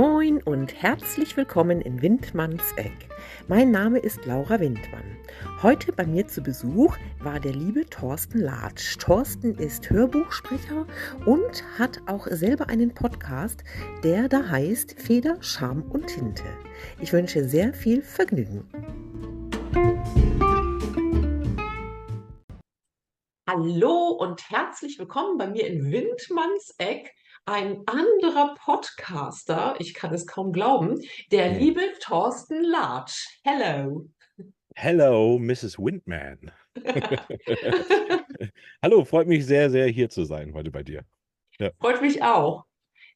Moin und herzlich willkommen in Windmanns Eck. Mein Name ist Laura Windmann. Heute bei mir zu Besuch war der liebe Thorsten Latsch. Thorsten ist Hörbuchsprecher und hat auch selber einen Podcast, der da heißt Feder, Charme und Tinte. Ich wünsche sehr viel Vergnügen. Hallo und herzlich willkommen bei mir in Windmanns Eck ein anderer Podcaster, ich kann es kaum glauben, der Hm. liebe Thorsten Latsch. Hello. Hello, Mrs. Windman. Hallo, freut mich sehr, sehr hier zu sein heute bei dir. Ja. Freut mich auch.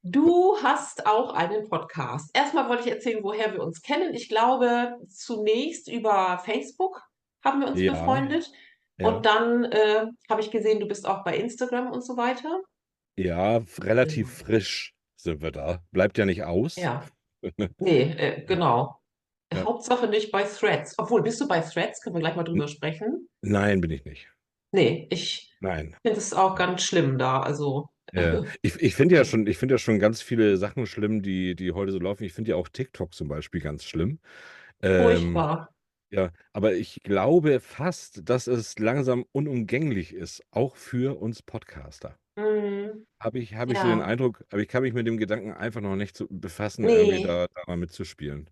Du hast auch einen Podcast. Erstmal wollte ich erzählen, woher wir uns kennen. Ich glaube, zunächst über Facebook haben wir uns Ja, befreundet. ja. Und dann äh, habe ich gesehen, du bist auch bei Instagram und so weiter. Ja, relativ Ja. frisch sind wir da. Bleibt ja nicht aus. Ja. Nee, äh, genau. Ja. Hauptsache nicht bei Threads. Obwohl, bist du bei Threads? Können wir gleich mal drüber sprechen? Nein, bin ich nicht. Nee, ich Nein. finde es auch ganz schlimm da. Also, Ja. Ich, ich finde ja schon, ich finde ja schon ganz viele Sachen schlimm, die, die heute so laufen. Ich finde ja auch TikTok zum Beispiel ganz schlimm. Ähm, furchtbar. Ja, aber ich glaube fast, dass es langsam unumgänglich ist, auch für uns Podcaster. Mhm. Habe ich, habe ich so den Ja. Eindruck, aber ich kann mich mit dem Gedanken einfach noch nicht zu befassen, irgendwie da, da mal mitzuspielen.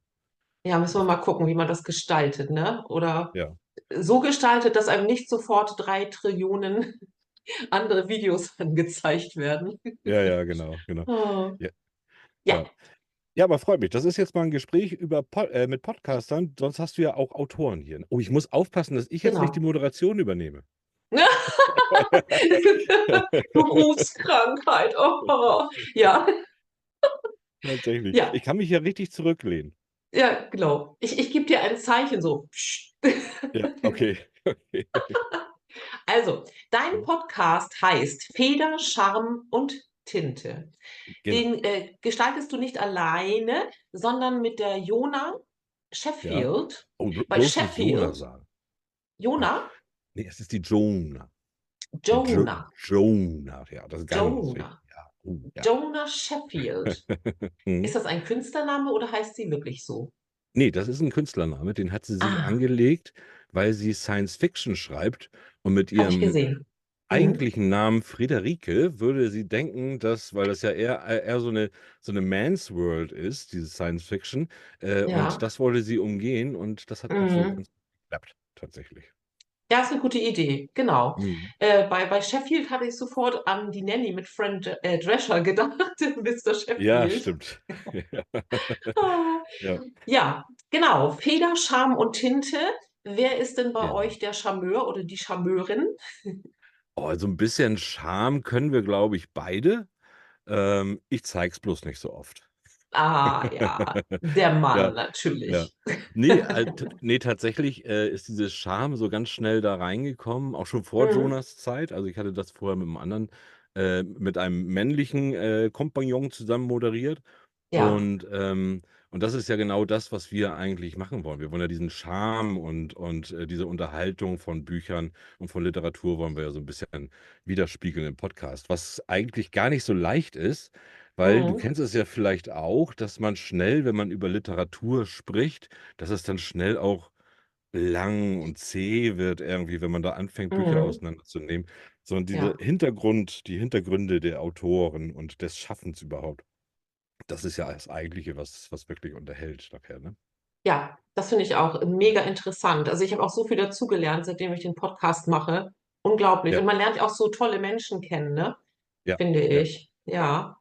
Ja, müssen wir mal gucken, wie man das gestaltet, ne? Oder Ja. so gestaltet, dass einem nicht sofort drei Trillionen andere Videos angezeigt werden. Ja, ja, genau, genau. Oh. Ja, Ja, ja. Ja, aber freut mich. Das ist jetzt mal ein Gespräch über Po- äh, mit Podcastern. Sonst hast du ja auch Autoren hier. Oh, ich muss aufpassen, dass ich jetzt nicht die genau. Moderation übernehme. Berufskrankheit. Oh. Ja, Tatsächlich. ja, Ich kann mich ja richtig zurücklehnen. ja, genau. Ich, ich gebe dir ein Zeichen so. Psst. Ja, okay. okay. Also, dein Podcast heißt Feder, Charme und Tinte. Genau. Den äh, gestaltest du nicht alleine, sondern mit der Jona Ja. Sheffield. Oh, blo- Weil bloß nicht Jona Sheffield, sagen. Jona, Nee, es ist die Jona. Die jo Jonah, Jonah, ja, das ist ganz wichtig. Jonah, Ja, oh, ja. Jonah Sheffield. Ist das ein Künstlername oder heißt sie wirklich so? Nee, das ist ein Künstlername, den hat sie sich Ah, angelegt, weil sie Science Fiction schreibt und mit ihrem gesehen. Eigentlichen Namen Friederike würde sie denken, dass, weil das ja eher, äh, eher so eine, so eine Man's World ist, diese Science Fiction, äh, und Ja. das wollte sie umgehen und das hat auch so Mhm. ganz gut geklappt, tatsächlich. Ja, ist eine gute Idee, genau. Mhm. Äh, bei, bei Sheffield hatte ich sofort an die Nanny mit Fran äh, Drescher gedacht, Mr. Ja, Sheffield. stimmt. Ja. Ah, Ja. Ja, genau. Feder, Charme und Tinte. Wer ist denn bei Ja. euch der Charmeur oder die Charmeurin? Oh, so ein bisschen Charme können wir, glaube ich, beide. Ähm, ich zeig's bloß nicht so oft. Ah, ja, der Mann Ja, ja. natürlich. Nee, halt, nee, tatsächlich äh, ist dieses Charme so ganz schnell da reingekommen, auch schon vor Mhm. Jonas Zeit. Also ich hatte das vorher mit einem anderen, äh, mit einem männlichen äh, Kompagnon zusammen moderiert. Ja, Und, ähm, und das ist ja genau das, was wir eigentlich machen wollen. Wir wollen ja diesen Charme und, und äh, diese Unterhaltung von Büchern und von Literatur wollen wir ja so ein bisschen widerspiegeln im Podcast, was eigentlich gar nicht so leicht ist, weil du mhm. kennst es ja vielleicht auch, dass man schnell, wenn man über Literatur spricht, dass es dann schnell auch lang und zäh wird irgendwie, wenn man da anfängt, Bücher Mhm. auseinanderzunehmen, sondern diese Ja, Hintergrund, die Hintergründe der Autoren und des Schaffens überhaupt. Das ist ja das Eigentliche, was, was wirklich unterhält nachher, ne? ja, das finde ich auch mega interessant. Also ich habe auch so viel dazugelernt, seitdem ich den Podcast mache. Unglaublich. Ja, Und man lernt auch so tolle Menschen kennen, ne? ja, Finde ich. Ja.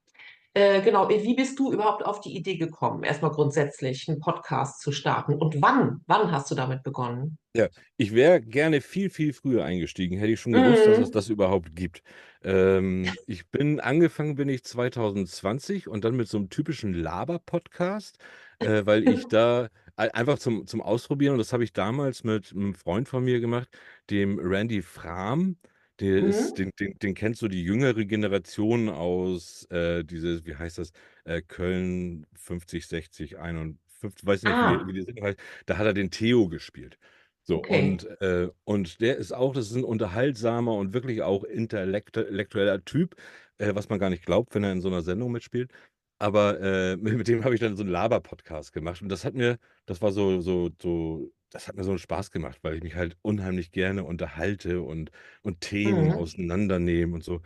Äh, genau. Wie bist du überhaupt auf die Idee gekommen, erstmal grundsätzlich einen Podcast zu starten? Und wann? Wann hast du damit begonnen? Ja, ich wäre gerne viel, viel früher eingestiegen, hätte ich schon gewusst, dass es Mhm. das überhaupt gibt. Ähm, ich bin angefangen bin ich 2020 und dann mit so einem typischen Laber-Podcast, äh, weil ich da ei einfach zum zum Ausprobieren und das habe ich damals mit einem Freund von mir gemacht, dem Randy Frahm. Der ist Mhm. den den den kennt so die jüngere Generation aus, äh, dieses wie heißt das, äh, Köln 50, 60, 51, weiß nicht, wie die wie Ah, die Sendung heißt. Da hat er den Theo gespielt. So, okay. und, äh, und der ist auch, das ist ein unterhaltsamer und wirklich auch intellektueller Typ, äh, was man gar nicht glaubt, wenn er in so einer Sendung mitspielt. Aber, äh, mi mit dem habe ich dann so 'n Laber-Podcast gemacht und das hat mir das war so so so das hat mir so 'n Spaß gemacht, weil ich mich halt unheimlich gerne unterhalte und und Themen Mhm. auseinandernehme und so.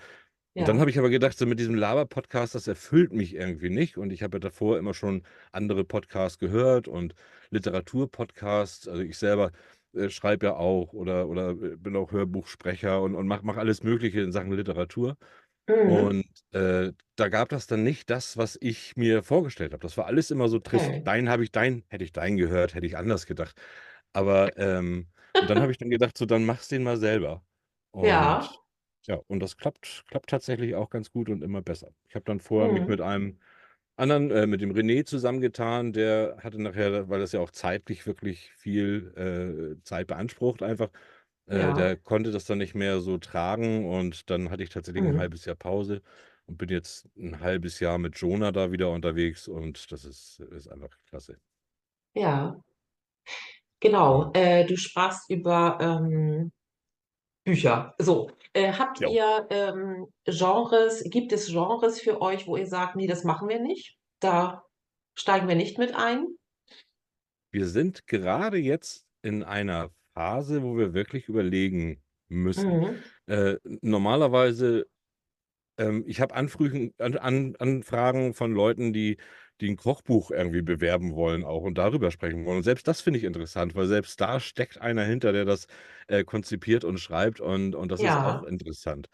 Und dann Ja. habe ich aber gedacht, so mit diesem Laber-Podcast, das erfüllt mich irgendwie nicht und ich habe ja davor immer schon andere Podcasts gehört und Literaturpodcasts. Also, ich selber, äh, schreibe ja auch oder oder, äh, bin auch Hörbuchsprecher und und mache mache alles Mögliche in Sachen Literatur. Mhm. Und, äh, da gab das dann nicht das, was ich mir vorgestellt habe. Das war alles immer so trist. Okay. Deinen habe ich deinen hätte ich deinen gehört, hätte ich anders gedacht. Aber, ähm und dann habe ich dann gedacht, so, dann mach's den mal selber. Ja. Und ja, und das klappt klappt tatsächlich auch ganz gut und immer besser. Ich habe dann vorher mich Mhm. mit einem anderen äh, mit dem René zusammengetan, der hatte nachher weil das ja auch zeitlich wirklich viel, äh, Zeit beansprucht einfach, äh, Ja. der konnte das dann nicht mehr so tragen und dann hatte ich tatsächlich 'n Mhm. halbes Jahr Pause und bin jetzt 'n halbes Jahr mit Jonah da wieder unterwegs und das ist ist einfach klasse. Ja. Genau, äh, du sprachst über, ähm, Bücher. So, äh, habt Jo. ihr, ähm, Genres gibt es Genres für euch, wo ihr sagt: „Ne, das machen wir nicht. Da steigen wir nicht mit ein?“ Wir sind gerade jetzt in einer Phase, wo wir wirklich überlegen müssen. Mhm. Äh, normalerweise ähm, ich habe Anfrüchen An An Anfragen von Leuten, die die 'n Kochbuch irgendwie bewerben wollen auch und darüber sprechen wollen. Und selbst das finde ich interessant, weil selbst da steckt einer hinter, der das, äh, konzipiert und schreibt und und das ist auch Ja. interessant.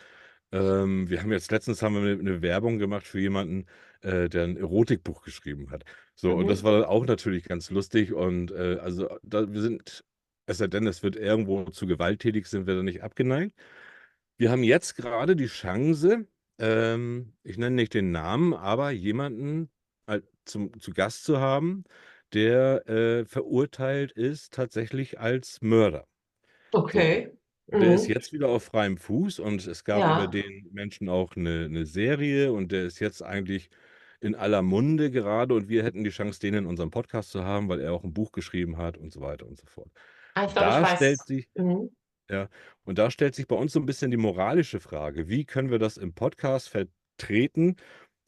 Ähm, wir haben jetzt letztens haben wir 'ne 'ne Werbung gemacht für jemanden, äh, der 'n Erotikbuch geschrieben hat. So, und das Mhm. war auch natürlich ganz lustig und, äh, also, da wir sind es sei denn, es wird irgendwo zu gewalttätig, sind wir da nicht abgeneigt. Wir haben jetzt grade die Chance, ähm, ich nenne nicht den Namen, aber jemanden zum zu Gast zu haben, der, äh, verurteilt ist tatsächlich als Mörder. So, Okay. der ist Mhm. jetzt wieder auf freiem Fuß und es gab über Ja. den Menschen auch 'ne 'ne Serie und der ist jetzt eigentlich in aller Munde gerade und wir hätten die Chance, den in unserem Podcast zu haben, weil er auch 'n Buch geschrieben hat und so weiter und so fort. Ah, ich glaube, ich Da stellt weiß. sich Mhm. ja, und da stellt sich bei uns so 'n bisschen die moralische Frage: Wie können wir das im Podcast vertreten,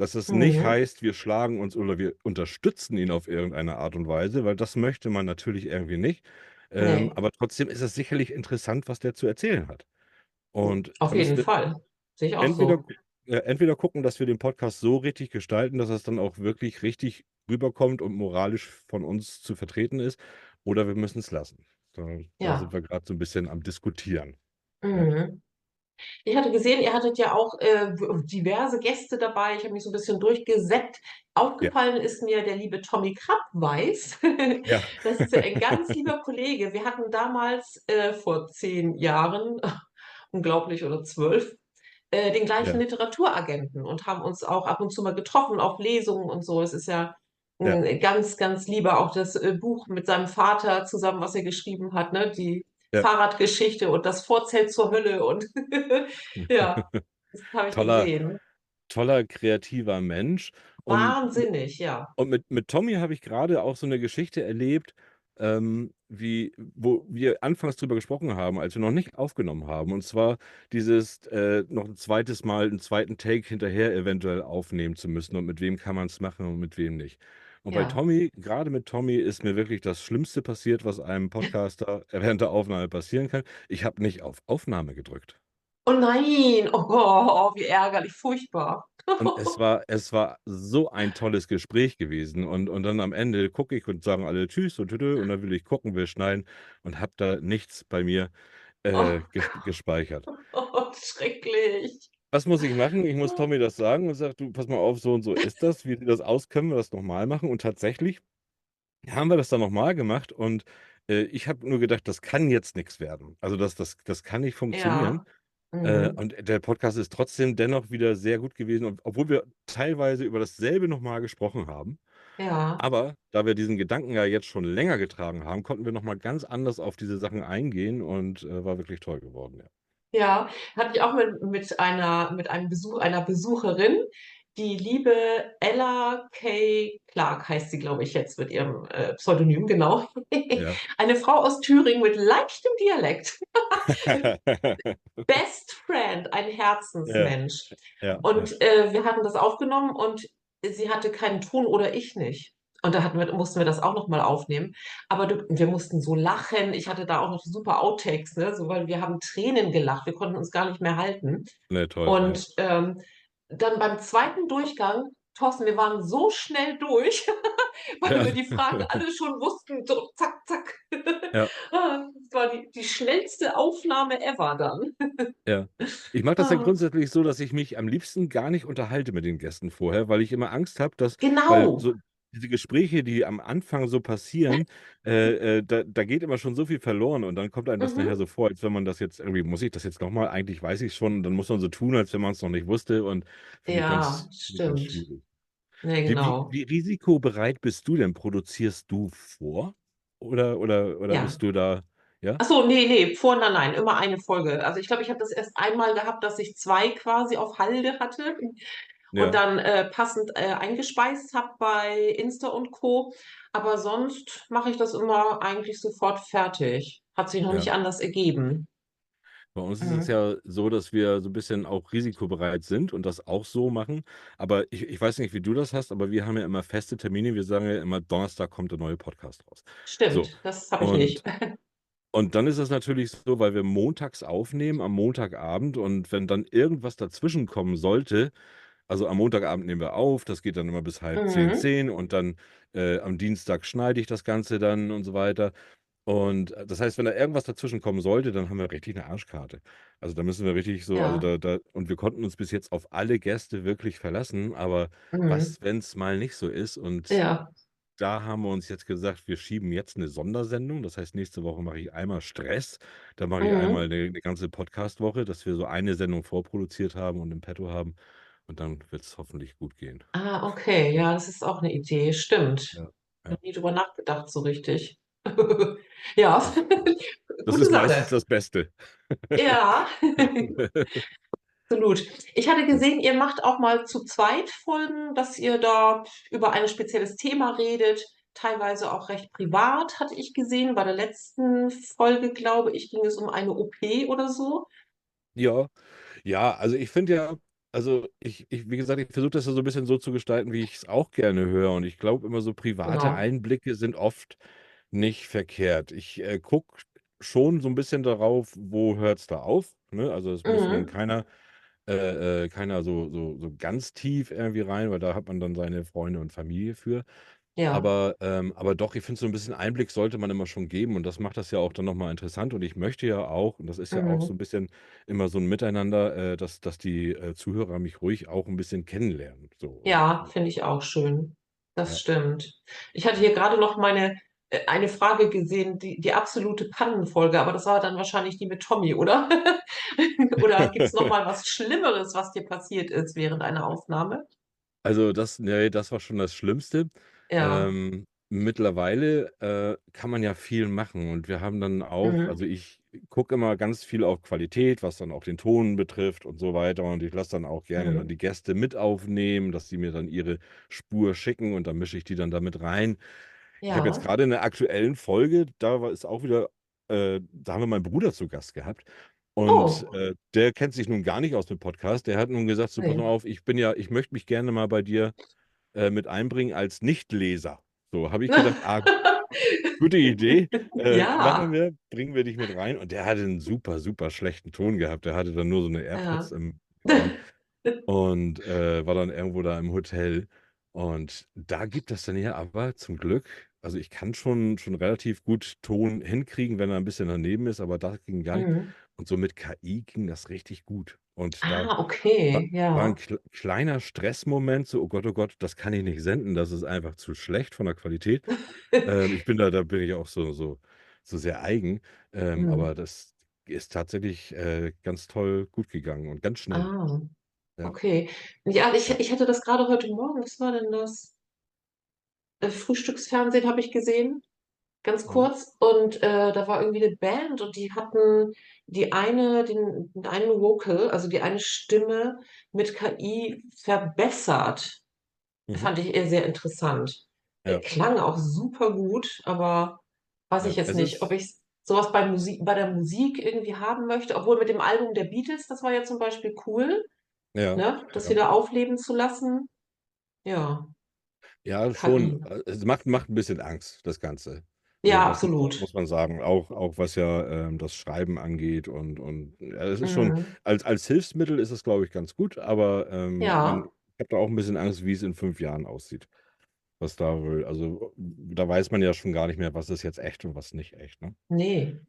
dass es nicht Mhm. heißt, wir schlagen uns oder wir unterstützen ihn auf irgendeine Art und Weise, weil das möchte man natürlich irgendwie nicht. Ähm, aber trotzdem ist es sicherlich interessant, was der zu erzählen hat. Und auf da müssen jeden wir Fall. Sehe ich auch entweder so. gu ja, entweder gucken, dass wir den Podcast so richtig gestalten, dass es dann auch wirklich richtig rüberkommt und moralisch von uns zu vertreten ist, oder wir müssen's lassen. Da da sind wir grad so 'n bisschen am Diskutieren. Ja. Mhm. Ich hatte gesehen, ihr hattet ja auch, äh, diverse Gäste dabei. Ich habe mich so 'n bisschen durchgesäppt. Ja. Aufgefallen ist mir der liebe Tommy Krappweis. Ja. Das ist ja ein ganz lieber Kollege. Wir hatten damals, äh, vor 10 Jahren, unglaublich, oder 12, äh, den gleichen Ja. Literaturagenten und haben uns auch ab und zu mal getroffen auf Lesungen und so. Es ist ja Ja. ganz, ganz Lieber. Auch das, äh, Buch mit seinem Vater zusammen, was er geschrieben hat, ne, die Ja. Fahrradgeschichte und das Vorzelt zur Hölle und ja, das habe ich Toller gesehen. toller, kreativer Mensch. Und Wahnsinnig, ja. und mit mit Tommy habe ich grade auch so 'ne Geschichte erlebt, ähm, wie wo wir anfangs drüber gesprochen haben, als wir noch nicht aufgenommen haben. Und zwar dieses, äh, noch 'n 2. Mal 'n 2. Take hinterher eventuell aufnehmen zu müssen und mit wem kann man's machen und mit wem nicht. Und bei Ja. Tommy grade mit Tommy ist mir wirklich das Schlimmste passiert, was einem Podcaster während der Aufnahme passieren kann. Ich habe nicht auf Aufnahme gedrückt. Oh nein, oh, wie ärgerlich, furchtbar. Und es war es war so ein tolles Gespräch gewesen und und dann am Ende gucke ich und sagen alle tschüss und tschüss und dann will ich gucken, will schneiden und habe da nichts bei mir, äh, Oh gesp gespeichert. Gott, schrecklich. Was muss ich machen? Ich muss Tommy das sagen und sage: „Du, pass mal auf, so und so ist das. Wie sieht das aus? Können wir das noch mal machen?“ Und tatsächlich haben wir das dann noch mal gemacht und, äh, ich habe nur gedacht, das kann jetzt nix werden. Also, das das das kann nicht funktionieren. Ja. Äh, Mhm. und der Podcast ist trotzdem dennoch wieder sehr gut gewesen, ob obwohl wir teilweise über dasselbe noch mal gesprochen haben. Ja. Aber da wir diesen Gedanken ja jetzt schon länger getragen haben, konnten wir noch mal ganz anders auf diese Sachen eingehen und, äh, war wirklich toll geworden, ja. Ja, hatte ich auch mit mit einer mit einem Besuch einer Besucherin, die liebe Ella K. Clark heißt sie, glaube ich, jetzt mit ihrem, äh, Pseudonym, genau. Ja. Eine Frau aus Thüringen mit leichtem Dialekt. Best Friend, ein. Herzensmensch. Ja, ja. Und, äh, wir hatten das aufgenommen und sie hatte keinen Ton oder ich nicht. Und da hatten wir, mussten wir das auch noch mal aufnehmen. Aber du, wir mussten so lachen. Ich hatte da auch noch super Outtakes, ne? So, weil wir haben Tränen gelacht. Wir konnten uns gar nicht mehr halten. Ne, toll, ja. Und ähm, dann beim zweiten Durchgang, Thorsten, wir waren so schnell durch, weil Ja. wir die Fragen alle schon wussten. So, zack, zack. Ja. Ah, Das war die, die schnellste Aufnahme ever dann. Ja. Ich mache das ja Ah, grundsätzlich so, dass ich mich am liebsten gar nicht unterhalte mit den Gästen vorher, weil ich immer Angst habe, dass Genau. so diese Gespräche, die am Anfang so passieren, äh, äh, da da geht immer schon so viel verloren und dann kommt einem das nachher Mhm. so vor, als wenn man das jetzt irgendwie muss ich das jetzt noch mal? Eigentlich weiß ich's schon und dann muss man so tun, als wenn man's noch nicht wusste und finde ich Ja, ganz finde ich ganz stimmt. schwierig. Ne, Wie wie genau. wie risikobereit bist du denn? Produzierst du vor oder oder oder Ja. bist du da ja? Ach so, ne, ne, vor nein, nein, immer eine Folge. Also, ich glaube, ich habe das erst einmal gehabt, dass ich 2 quasi auf Halde hatte und Ja, dann, äh, passend, äh, eingespeist habe bei Insta und Co. Aber sonst mache ich das immer eigentlich sofort fertig. Hat sich noch ja. nicht anders ergeben. Bei uns ist es Mhm. ja so, dass wir so 'n bisschen auch risikobereit sind und das auch so machen. Aber ich ich weiß nicht, wie du das hast, aber wir haben ja immer feste Termine. Wir sagen ja immer: „Donnerstag kommt der neue Podcast raus.“ So, Stimmt, das habe ich und nicht. und dann ist es natürlich so, weil wir montags aufnehmen, am Montagabend und wenn dann irgendwas dazwischen kommen sollte also, am Montagabend nehmen wir auf, das geht dann immer bis halb zehn, Mhm. zehn und dann, äh, am Dienstag schneide ich das Ganze dann und so weiter. Und, äh, das heißt, wenn da irgendwas dazwischen kommen sollte, dann haben wir richtig 'ne Arschkarte. Also, da müssen wir richtig so also, Ja. da da und wir konnten uns bis jetzt auf alle Gäste wirklich verlassen, aber Mhm. was, wenn's mal nicht so ist? Und Ja. da haben wir uns jetzt gesagt, wir schieben jetzt 'ne Sondersendung. Das heißt, nächste Woche mache ich einmal Stress. Dann mache ich einmal Mhm. 'ne 'ne ganze Podcastwoche, dass wir so eine Sendung vorproduziert haben und im Petto haben und dann wird's hoffentlich gut gehen. Ah, okay, ja, das ist auch 'ne Idee. Stimmt. Ja, Noch ja. nie drüber nachgedacht so richtig. Ja, Das gute ist meistens Sache. das Beste. Ja. Absolut. Ich hatte gesehen, ihr macht auch mal zu zweit Folgen, dass ihr da über ein spezielles Thema redet, teilweise auch recht privat, hatte ich gesehen. Bei der letzten Folge, glaube ich, ging es um eine OP oder so. Ja. Ja, also, ich finde ja also, ich ich wie gesagt, ich versuche das ja so 'n bisschen so zu gestalten, wie ich's auch gerne höre und ich glaube immer so private Genau. Einblicke sind oft nicht verkehrt. Ich, äh, gucke schon so 'n bisschen darauf, wo hört's da auf, ne? Also, es muss Mhm. keiner äh, äh, keiner so so so ganz tief irgendwie rein, weil da hat man dann seine Freunde und Familie für. Ja. Aber ähm, aber doch, ich finde, so 'n bisschen Einblick sollte man immer schon geben und das macht das ja auch dann noch mal interessant und ich möchte ja auch und das ist ja auch so Mhm. 'n bisschen immer so 'n Miteinander, äh, dass dass die, äh, Zuhörer mich ruhig auch 'n bisschen kennenlernen, so und Ja, finde ich auch schön. Das Ja. stimmt. Ich hatte hier grade noch meine äh, eine Frage gesehen, die die absolute Pannenfolge, aber das war dann wahrscheinlich die mit Tommy, oder? Oder gibt's noch mal was Schlimmeres, was dir passiert ist während einer Aufnahme? Also, das ne, das war schon das Schlimmste. Ja. Ähm, mittlerweile, äh, kann man ja viel machen und wir haben dann auch Mhm. also, ich gucke immer ganz viel auf Qualität, was dann auch den Ton betrifft und so weiter und ich lasse dann auch gerne dann Mhm. die Gäste mit aufnehmen, dass sie mir dann ihre Spur schicken und dann mische ich die dann da mit rein. Ich habe jetzt Ja. grade in der aktuellen Folge, da war ist auch wieder äh, da haben wir meinen Bruder zu Gast gehabt und, Oh. äh, der kennt sich nun gar nicht aus mit Podcast. Der hat nun gesagt: „So, pass mal Ne. auf, ich bin ja ich möchte mich gerne mal bei dir, äh, mit einbringen als Nichtleser.“ So, habe ich gedacht: „Ah, gute Idee, äh, machen Ja. wir, bringen wir dich mit rein.“ Und der hatte 'n super, super schlechten Ton gehabt. Der hatte dann nur so 'ne AirPods Ja. im und, äh, war dann irgendwo da im Hotel. Und da gibt das dann ja aber zum Glück also, ich kann schon schon relativ gut Ton hinkriegen, wenn er 'n bisschen daneben ist, aber das ging gar nicht. Mhm. Und so mit KI ging das richtig gut. Und da Ah, wa okay, war 'n ja. kl kleiner Stressmoment, so: „Oh Gott, oh Gott, das kann ich nicht senden, das ist einfach zu schlecht von der Qualität.“ Ähm, ich bin da da bin ich auch so so so sehr eigen, ähm, Mhm. aber das ist tatsächlich, äh, ganz toll gut gegangen und ganz schnell. Ah, Ja. okay. Ja, ich Ja. ich hatte das grade heute Morgen was war denn das? Äh, Frühstücksfernsehen habe ich gesehen, ganz Mhm. kurz und, äh, da war irgendwie 'ne Band und die hatten die eine den einen Vocal, also, die eine Stimme mit KI verbessert. Mhm. Fand ich eher sehr interessant. Ja. klang auch supergut, aber weiß ich Ja, jetzt es nicht, ob ich so was bei Musi bei der Musik irgendwie haben möchte, obwohl mit dem Album der Beatles, das war ja zum Beispiel cool, Ja, ne, das wieder aufleben zu lassen. Ja, Ja, schon. Äh, Es macht, macht ein bisschen Angst, das Ganze. Ja, das absolut. muss man sagen, auch, auch was ja ähm, das Schreiben angeht und, und ja, es ist schon, Mhm. als, als Hilfsmittel ist es, glaube ich, ganz gut, aber ähm, man, Ja, ich habe da auch ein bisschen Angst, wie es in fünf Jahren aussieht. Was da will. Also da weiß man ja schon gar nicht mehr, was ist jetzt echt und was nicht echt, ne? nee,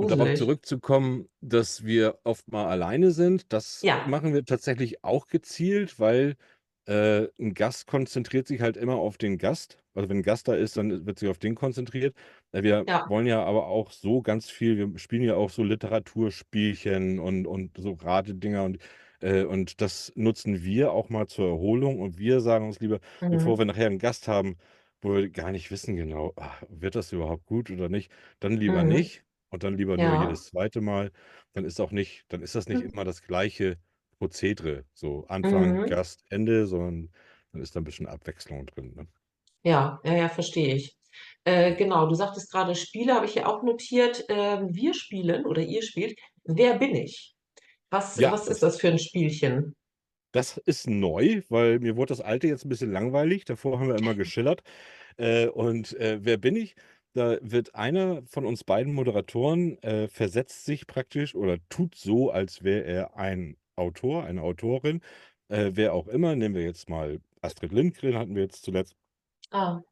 Und darauf gruselig. zurückzukommen, dass wir oft mal alleine sind, das Ja, machen wir tatsächlich auch gezielt, weil äh, ein Gast konzentriert sich halt immer auf den Gast. Also wenn ein Gast da ist, dann wird sich auf den konzentriert. Äh, Wir ja. wollen ja aber auch so ganz viel, wir spielen ja auch so Literaturspielchen und, und so Ratedinger und, äh, und das nutzen wir auch mal zur Erholung und wir sagen uns lieber, bevor wir Mhm. nachher einen Gast haben, wo wir gar nicht wissen genau, ah, wird das überhaupt gut oder nicht, dann lieber Mhm. nicht. Und dann lieber nur Ja. jedes zweite Mal. Dann ist auch nicht, dann ist das nicht immer das gleiche Prozedere. So Anfang, Mhm. Gast, Ende, sondern dann ist da ein bisschen Abwechslung drin. Ne? Ja, ja, ja, verstehe ich. Äh, genau, du sagtest gerade Spiele, habe ich hier auch notiert. Ähm, wir spielen oder ihr spielt Wer bin ich? Was, Ja, was ist das, das für ein Spielchen? das ist neu, weil mir wurde das alte jetzt ein bisschen langweilig. Davor haben wir immer geschillert. Äh, und äh, wer bin ich? Da wird einer von uns beiden Moderatoren äh, versetzt sich praktisch oder tut so, als wäre er ein Autor, eine Autorin, äh, wer auch immer. Nehmen wir jetzt mal Astrid Lindgren, hatten wir jetzt zuletzt. Ah,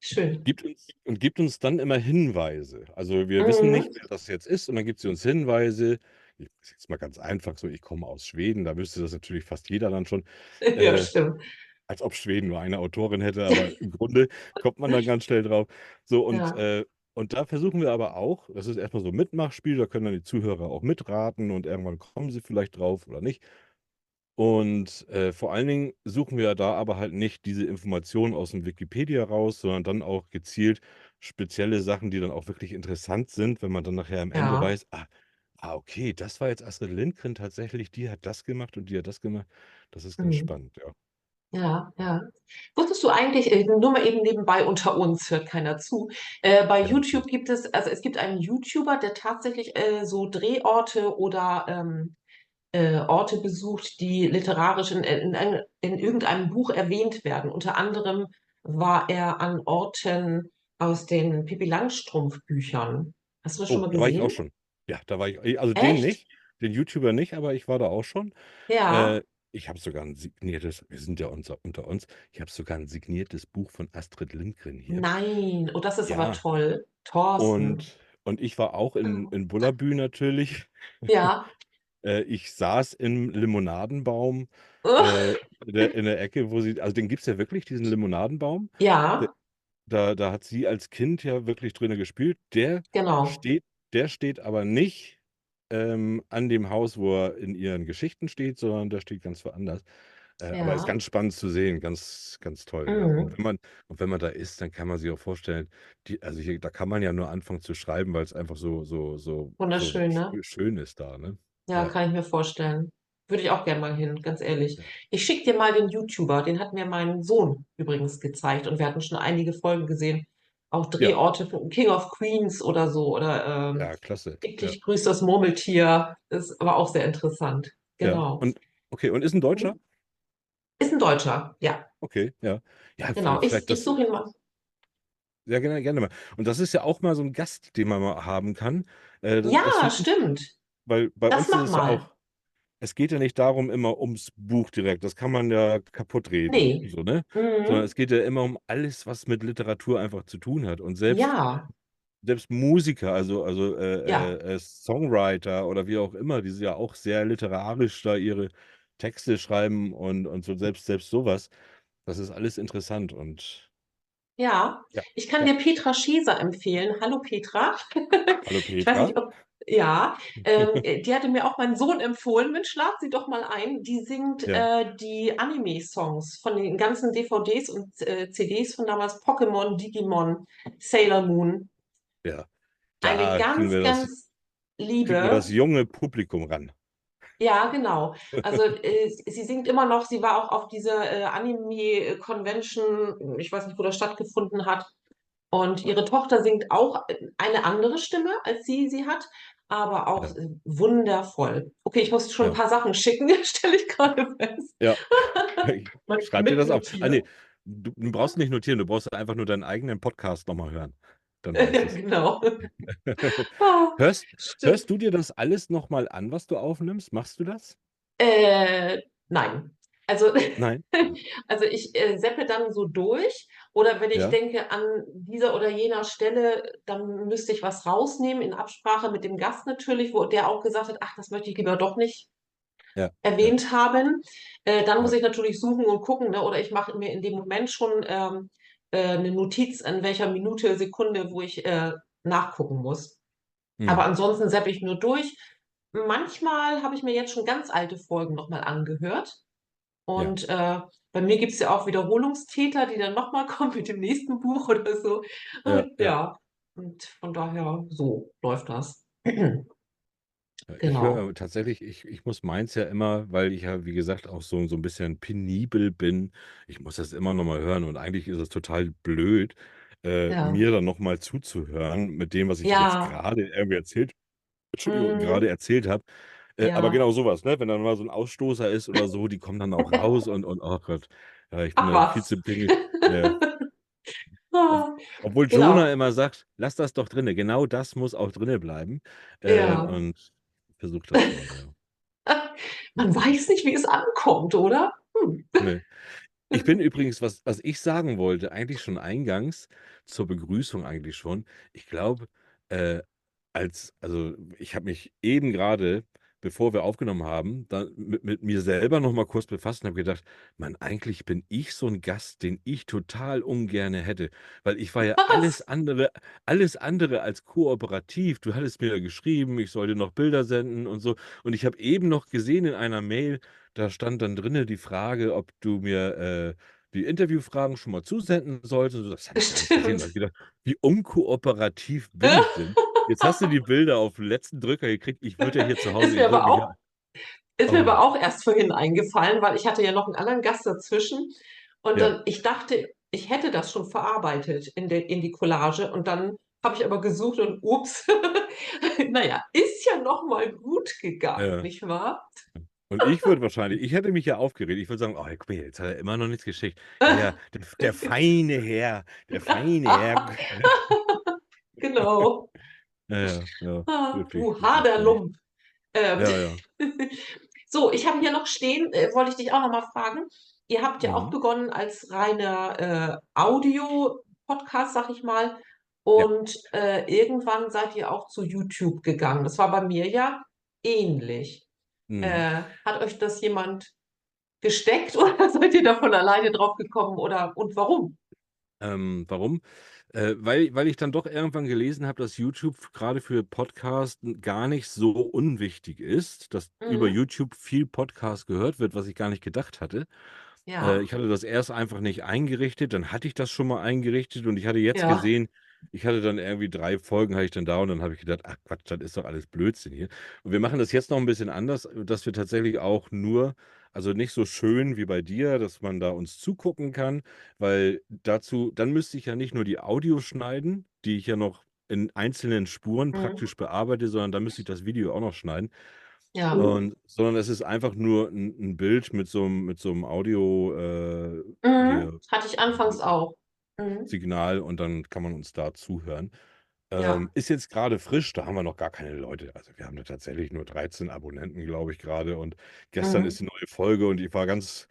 schön. Gibt uns, und gibt uns dann immer Hinweise. Also wir wissen Mhm. nicht, wer das jetzt ist, und dann gibt sie uns Hinweise. Ich ist jetzt mal ganz einfach so, ich komme aus Schweden, da wüsste das natürlich fast jeder dann schon. Ja, Äh, stimmt. als ob Schweden nur eine Autorin hätte, aber im Grunde kommt man dann ganz schnell drauf. So, und, Ja, äh, und da versuchen wir aber auch, das ist erstmal so ein Mitmachspiel, da können dann die Zuhörer auch mitraten und irgendwann kommen sie vielleicht drauf oder nicht. Und äh, vor allen Dingen suchen wir da aber halt nicht diese Informationen aus dem Wikipedia raus, sondern dann auch gezielt spezielle Sachen, die dann auch wirklich interessant sind, wenn man dann nachher am Ende ja. weiß, ah, ah, okay, das war jetzt Astrid Lindgren tatsächlich, die hat das gemacht und die hat das gemacht. Das ist ganz Mhm. spannend, ja. Ja, ja. Wusstest du eigentlich, äh, nur mal eben nebenbei unter uns, hört keiner zu, äh, bei YouTube gibt es, also es gibt einen YouTuber, der tatsächlich äh, so Drehorte oder ähm, äh, Orte besucht, die literarisch in, in, ein- in irgendeinem Buch erwähnt werden. Unter anderem war er an Orten aus den Pippi Langstrumpf Büchern. Hast du das schon Oh, mal da war ich auch gesehen? schon. Ja, da war ich, also den Echt? nicht, den YouTuber nicht, aber ich war da auch schon. Ja. Äh, ich habe sogar ein signiertes, wir sind ja unter, unter uns, ich habe sogar ein signiertes Buch von Astrid Lindgren hier. Nein. Oh, das ist aber Ja, toll. Thorsten. und, und ich war auch in, in Bullabü natürlich. Ja. Äh, ich saß im Limonadenbaum äh, in der, in der Ecke, wo sie, also den gibt es ja wirklich, diesen Limonadenbaum. Der, Ja, da, da hat sie als Kind ja wirklich drinne gespielt. Der genau. steht, der steht aber nicht ähm, an dem Haus, wo er in ihren Geschichten steht, sondern der steht ganz woanders. Äh, aber ist Ja. ganz spannend zu sehen, ganz, ganz toll, ja. Und Mhm. wenn man, und wenn man da ist, dann kann man sich auch vorstellen, die, also hier, da kann man ja nur anfangen zu schreiben, weil es einfach so, so, so, so Wunderschön, ne? schö- schön ist da, ne? Ja, Ja, kann ich mir vorstellen. Würde ich auch gerne mal hin, ganz ehrlich. ja. Ich schicke dir mal den YouTuber, den hat mir mein Sohn übrigens gezeigt und wir hatten schon einige Folgen gesehen. Auch Ja, Drehorte von King of Queens oder so oder ähm, ja, klasse. Ja, täglich grüßt das Murmeltier. Das ist aber auch sehr interessant. ja. Genau. Und okay, und ist ein Deutscher? Mhm. Ist ein Deutscher, ja, Okay, ja. Ja, genau. Ich, ich das, suche ihn mal. ja, gerne, gerne mal. Und das ist ja auch mal so ein Gast, den man mal haben kann. Äh, das das Ja, ich, stimmt. weil bei Das uns ist es ja auch, es geht ja nicht darum, immer ums Buch direkt. Das kann man ja kaputt reden, Nee. so, ne? Sondern Mhm. es geht ja immer um alles, was mit Literatur einfach zu tun hat. Und selbst, Ja, selbst Musiker, also, also äh, ja. äh, äh, Songwriter oder wie auch immer, die sind ja auch sehr literarisch da ihre Texte schreiben und, und so, selbst, selbst sowas. Das ist alles interessant und Ja, ja, ich kann ja. dir Petra Scheser empfehlen. Hallo Petra. Hallo Ich weiß Petra. nicht, ob, ja, ähm, äh, die hatte mir auch mein Sohn empfohlen. Mensch, lad sie doch mal ein. Die singt Ja, äh, die Anime-Songs von den ganzen DVDs und äh, CDs von damals Pokémon, Digimon, Sailor Moon. ja. Eine Da kriegen ganz, das, ganz wir das liebe. junge Publikum ran. Ja, genau. Also äh, sie singt immer noch, sie war auch auf dieser äh, Anime-Convention, ich weiß nicht, wo das stattgefunden hat. Und ihre Tochter singt auch eine andere Stimme, als sie sie hat. aber auch Ja. äh, wundervoll. Okay, ich muss schon ein Ja. paar Sachen schicken, stelle ich gerade fest. Ja. Schreib dir das auf. Ah, nee, du, du brauchst nicht notieren, du brauchst einfach nur deinen eigenen Podcast nochmal hören. Dann Ja, genau. Ah, Hörst, hörst du dir das alles nochmal an, was du aufnimmst? Machst du das? Äh, nein. Also, Nein? also ich äh, seppe dann so durch oder wenn ich Ja. denke, an dieser oder jener Stelle, dann müsste ich was rausnehmen, in Absprache mit dem Gast natürlich, wo der auch gesagt hat, ach, das möchte ich lieber doch nicht Ja. Ja. erwähnt haben. Äh, dann muss Ja. ich natürlich suchen und gucken, ne? Oder ich mache mir in dem Moment schon ähm, äh, eine Notiz, an welcher Minute, Sekunde, wo ich äh, nachgucken muss. Aber Hm. ansonsten seppe ich nur durch. Manchmal habe ich mir jetzt schon ganz alte Folgen nochmal angehört. Ja. Und äh, bei mir gibt es ja auch Wiederholungstäter, die dann nochmal kommen mit dem nächsten Buch oder so. Ja, Und ja. ja, und von daher, so läuft das. Ja, Ich Genau. höre tatsächlich, ich, ich muss meins ja immer, weil ich ja, wie gesagt, auch so, so ein bisschen penibel bin. Ich muss das immer nochmal hören und eigentlich ist es total blöd, äh, Ja. mir dann nochmal zuzuhören mit dem, was ich jetzt Ja. gerade irgendwie erzählt, Entschuldigung, Mhm. gerade erzählt habe. Äh, aber Ja. genau sowas, ne? Wenn dann mal so ein Ausstoßer ist oder so, die kommen dann auch raus und, und oh Gott, ja, ich bin Ach da viel was. zu pingelig. Ja. Ob, Ah, obwohl Jonah Genau. immer sagt, lass das doch drinne, genau das muss auch drinne bleiben. Äh, Ja. und ich versuche das ja. Man weiß nicht, wie es ankommt, oder? Hm. Nee. Ich bin übrigens, was, was ich sagen wollte, eigentlich schon eingangs, zur Begrüßung eigentlich schon. Ich glaube, äh, als, also ich habe mich eben gerade, bevor wir aufgenommen haben, dann mit, mit mir selber noch mal kurz befasst und habe gedacht, Mann, eigentlich bin ich so ein Gast, den ich total ungerne hätte, weil ich war ja alles andere, alles andere als kooperativ. Du hattest mir ja geschrieben, ich sollte noch Bilder senden und so. Und ich habe eben noch gesehen in einer Mail, da stand dann drinne die Frage, ob du mir äh, die Interviewfragen schon mal zusenden sollst. Und so. Das habe ich gedacht, wie unkooperativ bin ich denn? Jetzt hast du die Bilder auf den letzten Drücker gekriegt. Ich würde ja hier zu Ist Hause, mir ich würde aber auch, ja. ist mir aber Oh, auch erst vorhin eingefallen, weil ich hatte ja noch einen anderen Gast dazwischen und ja, dann, ich dachte, ich hätte das schon verarbeitet in, der, in die Collage und dann habe ich aber gesucht und ups, naja, ist ja noch mal gut gegangen, ja. nicht wahr? Und ich würde wahrscheinlich, ich hätte mich ja aufgeregt. Ich würde sagen, oh, guck mal, jetzt hat er immer noch nichts geschickt. Ja, der, der feine Herr, der feine Herr. Genau. Ja, ja, ja, Ah, wirklich, du wirklich harter schwierig. Lump. Ähm, Ja, ja. so, ich habe hier noch stehen, äh, wollte ich dich auch noch mal fragen. Ihr habt ja auch Mhm. begonnen als reiner äh, Audio-Podcast, sag ich mal. Ja. Und äh, irgendwann seid ihr auch zu YouTube gegangen. Das war bei mir ja ähnlich. Mhm. Äh, hat euch das jemand gesteckt oder seid ihr da von alleine drauf gekommen oder und warum? Ähm, warum? Äh, weil, weil ich dann doch irgendwann gelesen habe, dass YouTube gerade für Podcast gar nicht so unwichtig ist, dass über Mhm. YouTube viel Podcast gehört wird, was ich gar nicht gedacht hatte. Äh, Ja, ich hatte das erst einfach nicht eingerichtet, dann hatte ich das schon mal eingerichtet und ich hatte jetzt ja. gesehen, ich hatte dann irgendwie drei Folgen, hatte ich dann da und dann habe ich gedacht, ach Quatsch, das ist doch alles Blödsinn hier. Und wir machen das jetzt noch ein bisschen anders, dass wir tatsächlich auch nur, also nicht so schön wie bei dir, dass man da uns zugucken kann, weil dazu, dann müsste ich ja nicht nur die Audio schneiden, die ich ja noch in einzelnen Spuren Mhm. praktisch bearbeite, sondern dann müsste ich das Video auch noch schneiden. Ja. Und, sondern es ist einfach nur ein, ein Bild mit so einem, mit so einem Audio äh, Mhm. Hatte ich anfangs auch. Mhm. Signal und dann kann man uns da zuhören. Ja. Ähm, ist jetzt gerade frisch, da haben wir noch gar keine Leute. Also wir haben da tatsächlich nur 13 Abonnenten, glaube ich, gerade. Und gestern Mhm. ist die neue Folge und ich war ganz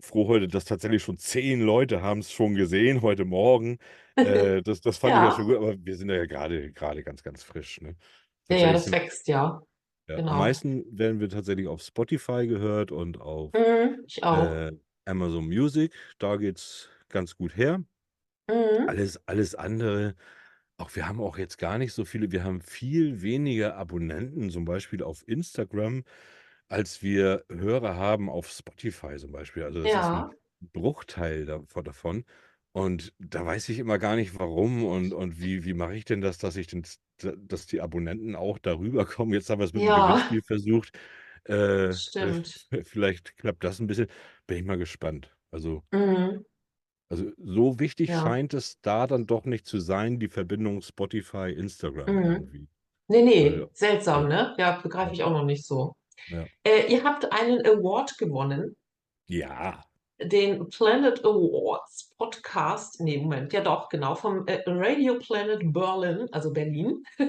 froh heute, dass tatsächlich schon zehn Leute haben es schon gesehen heute Morgen. Äh, das, das fand ich ja schon Ja. gut, aber wir sind ja gerade gerade ganz, ganz frisch. Ne? Ja, ja, Tatsächlich das sind wächst ja. ja, am Genau. meisten werden wir tatsächlich auf Spotify gehört und auf Mhm. Ich auch. äh, Amazon Music. Da geht es ganz gut her. Mhm. Alles, alles andere, auch wir haben auch jetzt gar nicht so viele, wir haben viel weniger Abonnenten, zum Beispiel auf Instagram, als wir Hörer haben auf Spotify zum Beispiel. Also das ist ein Ja. Bruchteil davon. davon. Und da weiß ich immer gar nicht, warum und, und wie, wie mache ich denn das, dass ich den, dass die Abonnenten auch darüber kommen. Jetzt haben wir es mit dem Ja, Gewinnspiel versucht. Äh, äh, stimmt. vielleicht klappt das ein bisschen. Bin ich mal gespannt. Also, Mhm. Also so wichtig Ja. scheint es da dann doch nicht zu sein, die Verbindung Spotify, Instagram Mhm. irgendwie. Nee, Weil, nee, ja, seltsam, ne? Ja, begreife ja, ich auch noch nicht so. ja. Äh, ihr habt einen Award gewonnen, Ja, den Planet Awards Podcast. Nee, Moment, ja doch, genau, vom äh, Radio Planet Berlin, also Berlin. ja.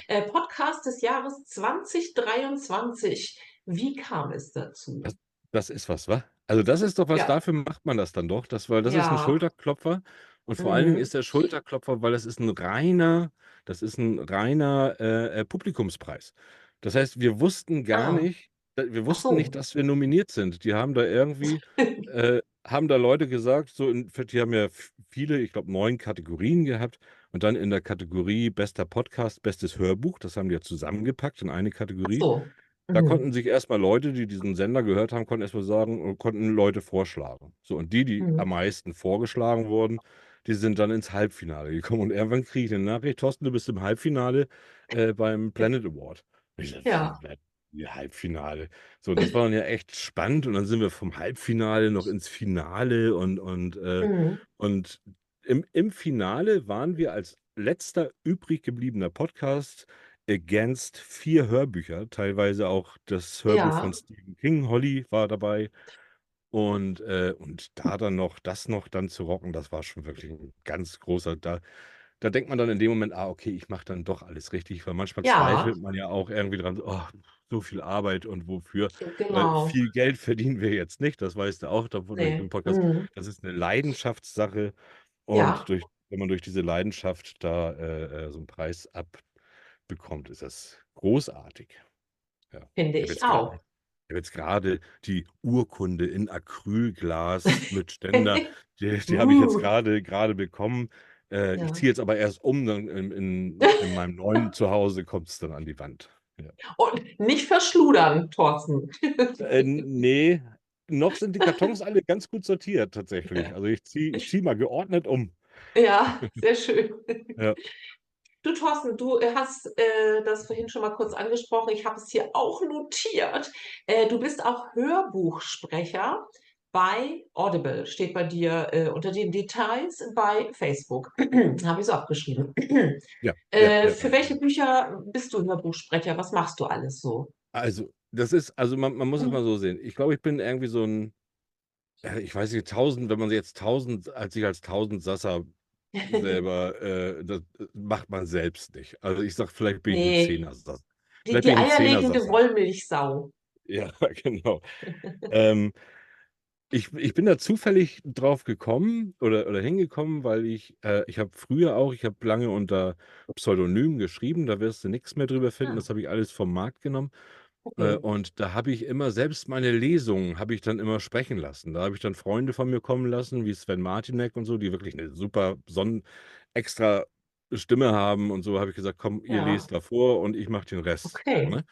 Äh, Podcast des Jahres 2023. Wie kam es dazu? Das, das ist was, wa? Also das ist doch was, Ja, dafür macht man das dann doch. Das, weil das ist ein ja. Schulterklopfer. Und vor allen Dingen Mhm. ist der Schulterklopfer, weil das ist ein reiner, das ist ein reiner äh, äh, Publikumspreis. Das heißt, wir wussten gar Ah, nicht, da- wir ach wussten nicht, so. dass wir nominiert sind. Die haben da irgendwie, äh, haben da Leute gesagt, so in, die haben ja viele, ich glaube, neun Kategorien gehabt. Und dann in der Kategorie bester Podcast, bestes Hörbuch, das haben die ja zusammengepackt in eine Ach Kategorie. so. Da Mhm. konnten sich erstmal Leute, die diesen Sender gehört haben, konnten erstmal sagen, äh, konnten Leute vorschlagen. So, und die, die am Mhm. meisten vorgeschlagen wurden, die sind dann ins Halbfinale gekommen. Und irgendwann kriege ich eine Nachricht, Thorsten, du bist im Halbfinale äh, beim Planet Award. Und ich wie, Ja. Halbfinale? So, das war dann ja echt spannend. Und dann sind wir vom Halbfinale noch ins Finale und, und, äh, Mhm. und im, im Finale waren wir als letzter übrig gebliebener Podcast Against vier Hörbücher, teilweise auch das Hörbuch von Ja. Stephen King, Holly war dabei. Und, äh, und da dann noch, das noch dann zu rocken, das war schon wirklich ein ganz großer. Da, da denkt man dann in dem Moment, ah, okay, ich mache dann doch alles richtig, weil manchmal Ja, zweifelt man ja auch irgendwie dran, oh, so viel Arbeit und wofür. Weil genau. viel Geld verdienen wir jetzt nicht, das weißt du auch davon durch den. Podcast. Mhm. Das ist eine Leidenschaftssache. Und Ja, durch, wenn man durch diese Leidenschaft da äh, äh, so einen Preis abbekommt, ist das großartig. Ja. finde Ich ich auch. ich habe jetzt gerade die Urkunde in Acrylglas mit Ständer, die, die habe ich jetzt Uh, gerade gerade bekommen. Äh, ich ja. ziehe jetzt aber erst um, dann in, in, in meinem neuen Zuhause kommt es dann an die Wand. Ja. Und nicht verschludern, Thorsten. Äh, nee, noch sind die Kartons alle ganz gut sortiert tatsächlich. Also ich ziehe ich zieh mal geordnet um. Ja, sehr schön. Ja. Du, Thorsten, du äh, hast äh, das vorhin schon mal kurz angesprochen. Ich habe es hier auch notiert. Äh, du bist auch Hörbuchsprecher bei Audible. Steht bei dir äh, unter den Details bei Facebook. Habe ich so abgeschrieben. Ja, ja, Äh, ja, für ja. welche Bücher bist du Hörbuchsprecher? Was machst du alles so? Also, das ist, also man, man muss es mal Mhm. so sehen. Ich glaube, ich bin irgendwie so ein, ja, ich weiß nicht, tausend, wenn man jetzt tausend, als ich als Tausendsasser selber, äh, das macht man selbst nicht. Also ich sag, vielleicht bin ich ein Nee, Zehnersasser. die, die eierlegende. Wollmilchsau. Ja, genau. Ähm, ich, ich bin da zufällig drauf gekommen oder, oder hingekommen, weil ich, äh, ich habe früher auch, ich habe lange unter Pseudonym geschrieben, da wirst du nichts mehr drüber finden, Ah, das habe ich alles vom Markt genommen. Äh, okay. und da habe ich immer, selbst meine Lesungen habe ich dann immer sprechen lassen. Da habe ich dann Freunde von mir kommen lassen, wie Sven Martinek und so, die wirklich eine super Sonnen extra Stimme haben und so, habe ich gesagt, komm, ihr Ja, lest davor und ich mache den Rest. So, okay. ne?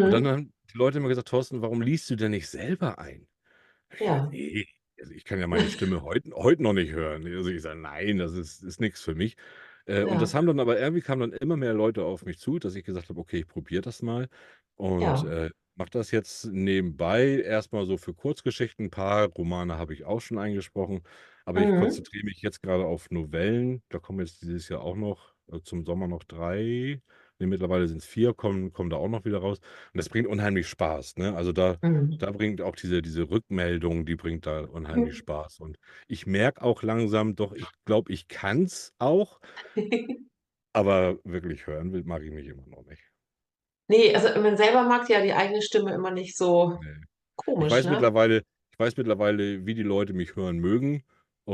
Und dann Mhm. haben die Leute immer gesagt, Thorsten, warum liest du denn nicht selber ein? Hab ich gesagt, Ja. also ich kann ja meine Stimme heute heut noch nicht hören. Also ich sage, nein, das ist, ist nichts für mich. Äh, und das Ja, haben dann aber irgendwie kamen dann immer mehr Leute auf mich zu, dass ich gesagt habe, okay, ich probiere das mal und ja. äh, mache das jetzt nebenbei erstmal so für Kurzgeschichten. Ein paar Romane habe ich auch schon eingesprochen, aber ich Mhm. konzentriere mich jetzt gerade auf Novellen. Da kommen jetzt dieses Jahr auch noch äh, zum Sommer noch drei. Nee, mittlerweile sind es vier, kommen, kommen da auch noch wieder raus. Und das bringt unheimlich Spaß. Ne? Also da Mhm. da bringt auch diese, diese Rückmeldung, die bringt da unheimlich Spaß. Und ich merke auch langsam, doch, ich glaube, ich kann es auch, aber wirklich hören will, mag ich mich immer noch nicht. Nee, also man selber mag ja die eigene Stimme immer nicht so Nee. Ich komisch, weiß ne? mittlerweile, ich weiß mittlerweile, wie die Leute mich hören mögen.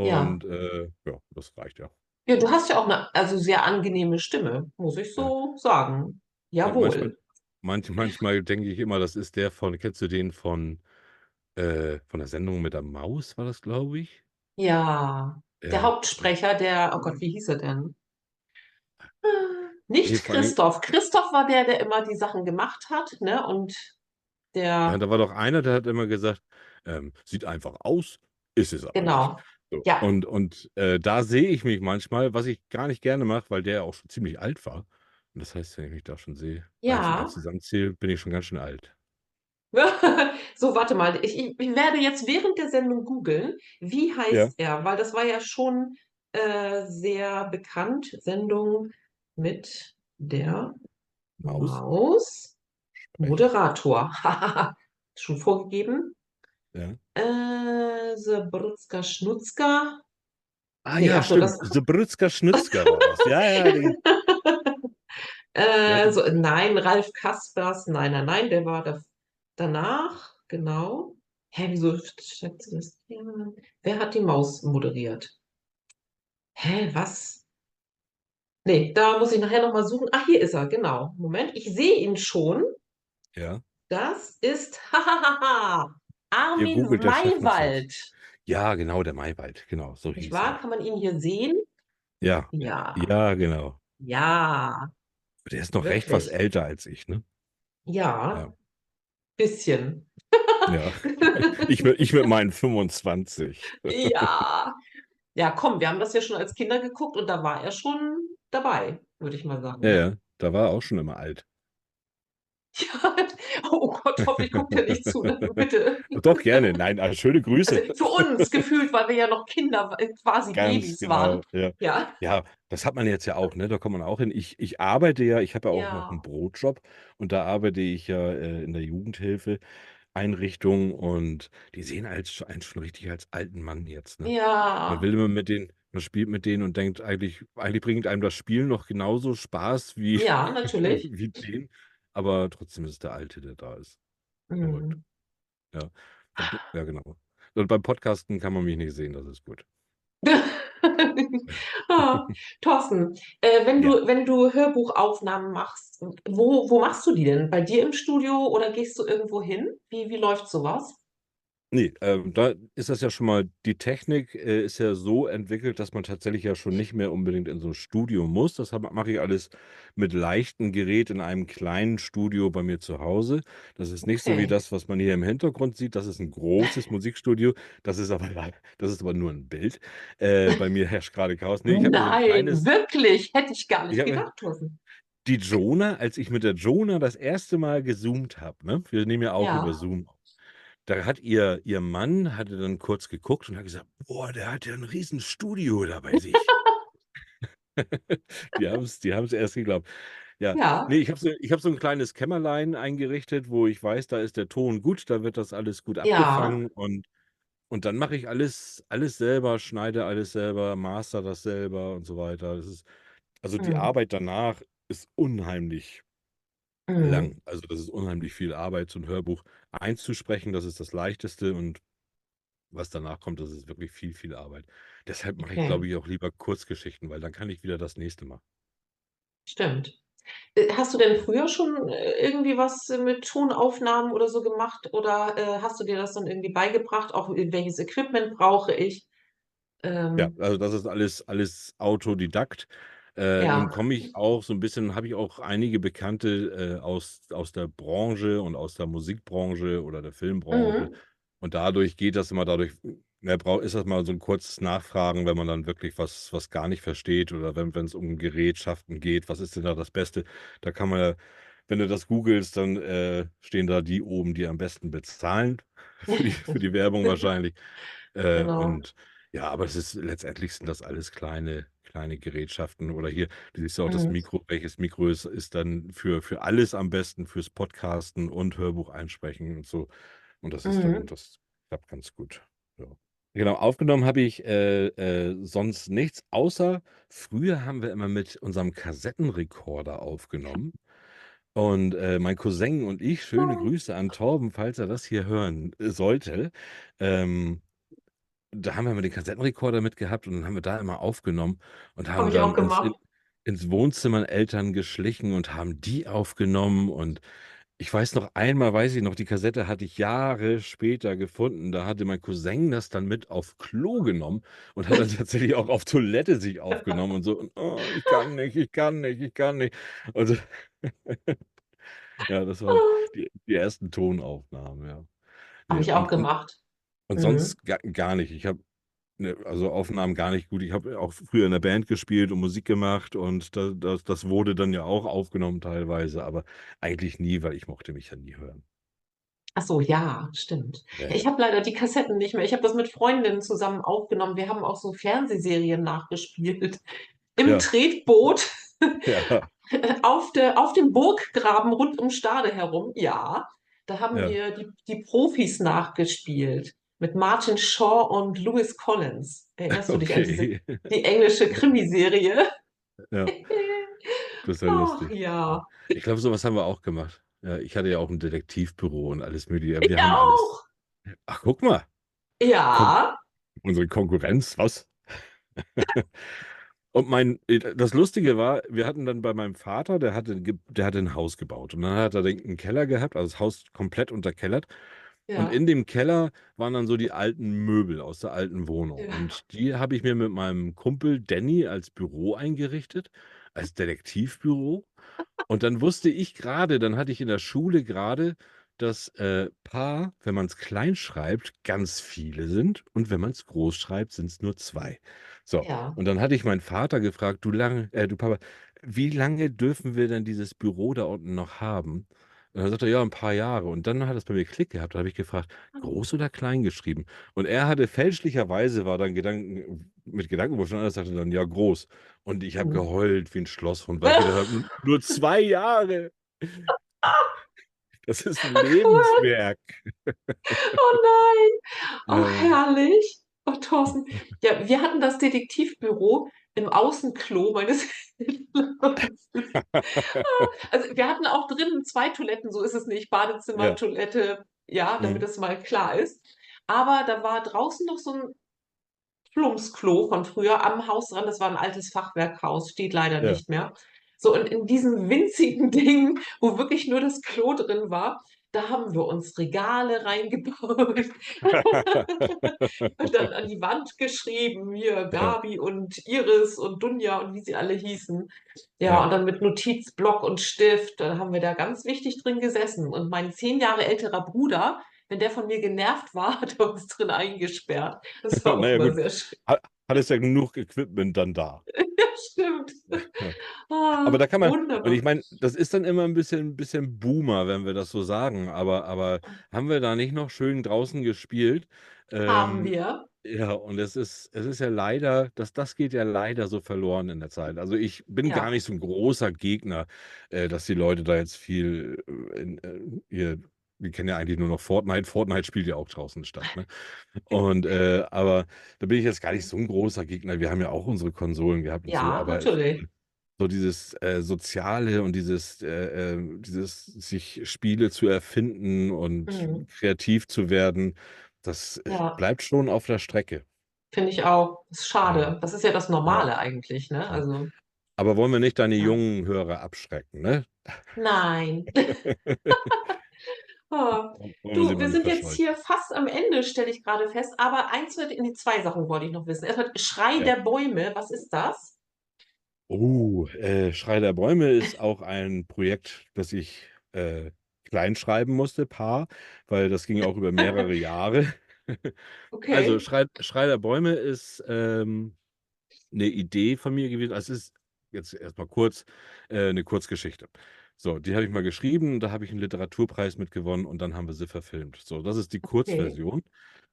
Ja. Und äh, ja, das reicht ja. Ja, du hast ja auch eine also sehr angenehme Stimme, muss ich Ja, so sagen. ja manchmal, Jawohl. manch, manchmal denke ich immer, das ist der von, kennst du den von, äh, von der Sendung mit der Maus, war das, glaube ich? Ja. Der Ja. Hauptsprecher, der, oh Gott, wie hieß er denn? Nee, Nicht Dingen, Christoph. Christoph war der, der immer die Sachen gemacht hat, ne? Und Ja, der, da war doch einer, der hat immer gesagt, ähm, sieht einfach aus, ist es aber genau. So. Ja, Und, und äh, da sehe ich mich manchmal, was ich gar nicht gerne mache, weil der ja auch schon ziemlich alt war. Und das heißt, wenn ich mich da schon sehe, ja. zusammenzähle, bin ich schon ganz schön alt. So, warte mal. Ich, ich, werde jetzt während der Sendung googeln, wie Ja. heißt er? Weil das war ja schon äh, sehr bekannt. Sendung mit der. Maus? Maus. Moderator. Schon vorgegeben. Ja. Äh, Sebrützka Schnutzka. Ah Nee, ja, ach so, stimmt. das- Sebrützka Schnitzka war das. Ja, ja, die, Äh, Ja, so, nein, Ralf Kaspers, nein, nein, nein, der war da, danach, genau. Hä, wieso schätze das? Ja, wer hat die Maus moderiert? Hä, was? Nee, da muss ich nachher nochmal suchen. Ah, hier ist er, genau. Moment, ich sehe ihn schon. ja. Das ist, Armin Maywald. Ja, genau, der Maywald. Genau, so hieß wahr? er. Kann man ihn hier sehen? Ja, Ja. ja, genau. Ja. Der ist noch recht was Wirklich? älter als ich, ne? Ja. Ja. Bisschen. Ja. Ich ich mit meinen 25. Ja. Ja, komm, wir haben das ja schon als Kinder geguckt und da war er schon dabei, würde ich mal sagen. Ja, ja, da war er auch schon immer alt. Ja. Oh Gott, hoffentlich guckt er nicht zu, ne? bitte. Doch, gerne. Nein, also schöne Grüße. Also für uns gefühlt, weil wir ja noch Kinder, äh, quasi Ganz Babys genau. waren. Ja. Ja. ja, das hat man jetzt ja auch, ne? Da kommt man auch hin. Ich, ich arbeite ja, ich habe ja auch Ja. noch einen Brotjob und da arbeite ich ja äh, in der Jugendhilfe. Einrichtung und die sehen als, einen schon richtig als alten Mann jetzt. Ne? Ja. Man will immer mit denen, man spielt mit denen und denkt, eigentlich, eigentlich bringt einem das Spiel noch genauso Spaß wie, Ja, natürlich. wie den. Aber trotzdem ist es der Alte, der da ist. Mhm. Und, ja, genau. Und beim Podcasten kann man mich nicht sehen, das ist gut. Ah, Thorsten, äh, wenn du, wenn du Hörbuchaufnahmen machst, wo, wo machst du die denn? Bei dir im Studio oder gehst du irgendwo hin? Wie, wie läuft sowas? Nee, ähm, da ist das ja schon mal, die Technik äh, ist ja so entwickelt, dass man tatsächlich ja schon nicht mehr unbedingt in so ein Studio muss. Das mache ich alles mit leichtem Gerät in einem kleinen Studio bei mir zu Hause. Das ist nicht so wie Okay. das, was man hier im Hintergrund sieht. Das ist ein großes Musikstudio. Das ist aber, das ist aber nur ein Bild. Äh, bei mir herrscht gerade Chaos. Nee, ich habe so ein Nein, kleines, wirklich, hätte ich gar nicht Ich hab- gedacht, Thorsten. die Jonah, als ich mit der Jonah das erste Mal gezoomt habe, ne? Wir nehmen ja auch Ja. über Zoom auf. Da hat ihr, ihr Mann hatte dann kurz geguckt und hat gesagt, boah, der hat ja ein riesen Studio da bei sich. die haben es die haben's erst geglaubt. Ja, Ja. nee, ich habe so, ich hab so ein kleines Kämmerlein eingerichtet, wo ich weiß, da ist der Ton gut, da wird das alles gut Ja. abgefangen und, und dann mache ich alles, alles selber, schneide alles selber, master das selber und so weiter. Das ist, also die Mhm. Arbeit danach ist unheimlich Mhm. lang. Also das ist unheimlich viel Arbeit, so ein Hörbuch einzusprechen. Das ist das Leichteste und was danach kommt, das ist wirklich viel, viel Arbeit. Deshalb mache ich, Okay. glaube ich, auch lieber Kurzgeschichten, weil dann kann ich wieder das nächste machen. Stimmt. Äh, Hast du denn früher schon äh, irgendwie was äh, mit Tonaufnahmen oder so gemacht? Oder äh, hast du dir das dann irgendwie beigebracht? Auch äh, welches Equipment brauche ich? Ja, Ähm, also das ist alles, alles Autodidakt. Äh, Ja. nun komme ich auch so ein bisschen, habe ich auch einige Bekannte äh, aus, aus der Branche und aus der Musikbranche oder der Filmbranche. mhm. Und dadurch geht das immer dadurch, ne, brau- ist das mal so ein kurzes Nachfragen, wenn man dann wirklich was, was gar nicht versteht oder wenn es um Gerätschaften geht, was ist denn da das Beste? Da kann man ja, wenn du das googelst, dann äh, stehen da die oben, die am besten bezahlen für die, für die Werbung wahrscheinlich. Äh, Genau. und ja, aber es ist letztendlich sind das alles kleine, kleine Gerätschaften. Oder hier, du siehst ja auch das Mhm. Mikro, welches Mikro ist, ist dann für, für alles am besten, fürs Podcasten und Hörbuch einsprechen und so. Und das ist dann, Mhm. das klappt ganz gut. Ja. Genau, aufgenommen habe ich äh, äh, sonst nichts, außer früher haben wir immer mit unserem Kassettenrekorder aufgenommen. Und äh, mein Cousin und ich, schöne Oh. Grüße an Torben, falls er das hier hören äh, sollte. Ähm, da haben wir mal den Kassettenrekorder mitgehabt und dann haben wir da immer aufgenommen und Habe haben ich auch dann ins, in, gemacht. ins Wohnzimmer der Eltern geschlichen und haben die aufgenommen. Und ich weiß noch einmal, weiß ich noch, die Kassette hatte ich Jahre später gefunden. Da hatte mein Cousin das dann mit auf Klo genommen und hat dann tatsächlich auch auf Toilette sich aufgenommen und so. Und, oh, ich kann nicht, ich kann nicht, ich kann nicht. Und so. ja, das waren die, die ersten Tonaufnahmen, ja. Habe Nee, ich auch und, und, gemacht. Und Mhm. sonst gar, gar nicht. Ich habe ne, also Aufnahmen gar nicht gut. Ich habe auch früher in der Band gespielt und Musik gemacht und da, das, das wurde dann ja auch aufgenommen teilweise, aber eigentlich nie, weil ich mochte mich ja nie hören. Ach so, ja, stimmt. Ja, ich habe leider die Kassetten nicht mehr. Ich habe das mit Freundinnen zusammen aufgenommen. Wir haben auch so Fernsehserien nachgespielt. Im Ja. Tretboot. Ja. Auf der auf dem Burggraben rund um Stade herum, ja. Da haben wir die die Profis nachgespielt mit Martin Shaw und Lewis Collins. Erinnerst du dich an diese Okay. die englische Krimiserie? Ja. Das ist ja lustig. ja. Ich glaube, so was haben wir auch gemacht. Ja, ich hatte ja auch 'n Detektivbüro und alles Mögliche. Ich Wir alles auch. ach, guck mal. Ja. unsere Konkurrenz, was? Und mein äh, das Lustige war, wir hatten dann bei meinem Vater, der hatte der hatte 'n Haus gebaut und dann hat er da 'n Keller gehabt, also das Haus komplett unterkellert. Und Ja. in dem Keller waren dann so die alten Möbel aus der alten Wohnung. Ja. Und die habe ich mir mit meinem Kumpel Danny als Büro eingerichtet, als Detektivbüro. Und dann wusste ich grade dann hatte ich in der Schule grade, dass, äh, Paar, wenn man's klein schreibt, ganz viele sind und wenn man's groß schreibt, sind's nur 2. So, Ja. und dann hatte ich meinen Vater gefragt: „Du lang äh, du Papa, wie lange dürfen wir denn dieses Büro da unten noch haben?“ Und dann sagt er: „Ja, 'n paar Jahre.“ Und dann hat es bei mir Klick gehabt. Da habe ich gefragt: „Groß oder klein geschrieben?“ Und er hatte fälschlicherweise war dann Gedanken mit Gedanken überschlagen, er sagte dann: „Ja, groß.“ Und ich habe Mhm. geheult wie 'n Schlosshund, weil ich gedacht habe: „N nur 2 Jahre.“ Das ist 'n Cool. Lebenswerk. Oh nein. Oh, herrlich. Oh, Thorsten. Ja, wir hatten das Detektivbüro im Außenklo meines Ah, also, wir hatten auch drinnen 2 Toiletten, so ist es nicht. Badezimmer, Ja. Toilette, ja, damit Mhm. das mal klar ist. Aber da war draußen noch so 'n Plumpsklo von früher am Haus dran. Das war 'n altes Fachwerkhaus, steht leider Ja. nicht mehr. So, und in diesem winzigen Ding, wo wirklich nur das Klo drin war, da haben wir uns Regale reingebaut und dann an die Wand geschrieben, hier. Gabi und Iris und Dunja und wie sie alle hießen. Ja, Ja. und dann mit Notizblock und Stift, dann haben wir da ganz wichtig drin gesessen. Und mein 10 Jahre älterer Bruder, wenn der von mir genervt war, hat er uns drin eingesperrt. Das war auch ja, immer gut. sehr schön. Ha hattest ja genug Equipment dann da. Stimmt. Ja. Aber Ah, da kann man und wunderbar. ich meine, das ist dann immer 'n bisschen bisschen Boomer, wenn wir das so sagen, aber aber haben wir da nicht noch schön draußen gespielt? Haben Ähm, wir. ja, und es ist es ist ja leider das das geht ja leider so verloren in der Zeit. Also, ich bin gar Ja. nicht so 'n großer Gegner, äh, dass die Leute da jetzt viel, äh, in, äh, hier wir kennen ja eigentlich nur noch Fortnite. Fortnite spielt ja auch draußen statt, ne? Und, äh, aber da bin ich jetzt gar nicht so 'n großer Gegner. Wir haben ja auch unsere Konsolen gehabt und so, Ja, aber natürlich. so dieses, äh, Soziale und dieses, äh, ähm dieses sich Spiele zu erfinden und Mhm. kreativ zu werden, das, äh, Ja. bleibt schon auf der Strecke. Finde ich auch. Ist Ja. schade. Das ist ja das Ja. Normale eigentlich, ne? Ja. Also Aber wollen wir nicht deine Ja. jungen Hörer abschrecken, ne? Nein. Sie Du, wir sind jetzt hier fast am Ende, stelle ich grade fest, aber eins wollte ne, 2 Sachen wollte ich noch wissen. Erst mal „Schrei Ja. der Bäume“, was ist das? Oh, äh, „Schrei der Bäume“ ist auch ein Projekt, das ich, äh, klein schreiben musste, Paar, weil das ging auch über mehrere Jahre. Also, Okay. „Schrei Schrei der Bäume“ ist, ähm, 'ne Idee von mir gewesen. Also, es ist jetzt erst mal kurz, äh, 'ne Kurzgeschichte. So, die habe ich mal geschrieben, da habe ich 'n Literaturpreis mit gewonnen und dann haben wir sie verfilmt. So, das ist die Okay. Kurzversion.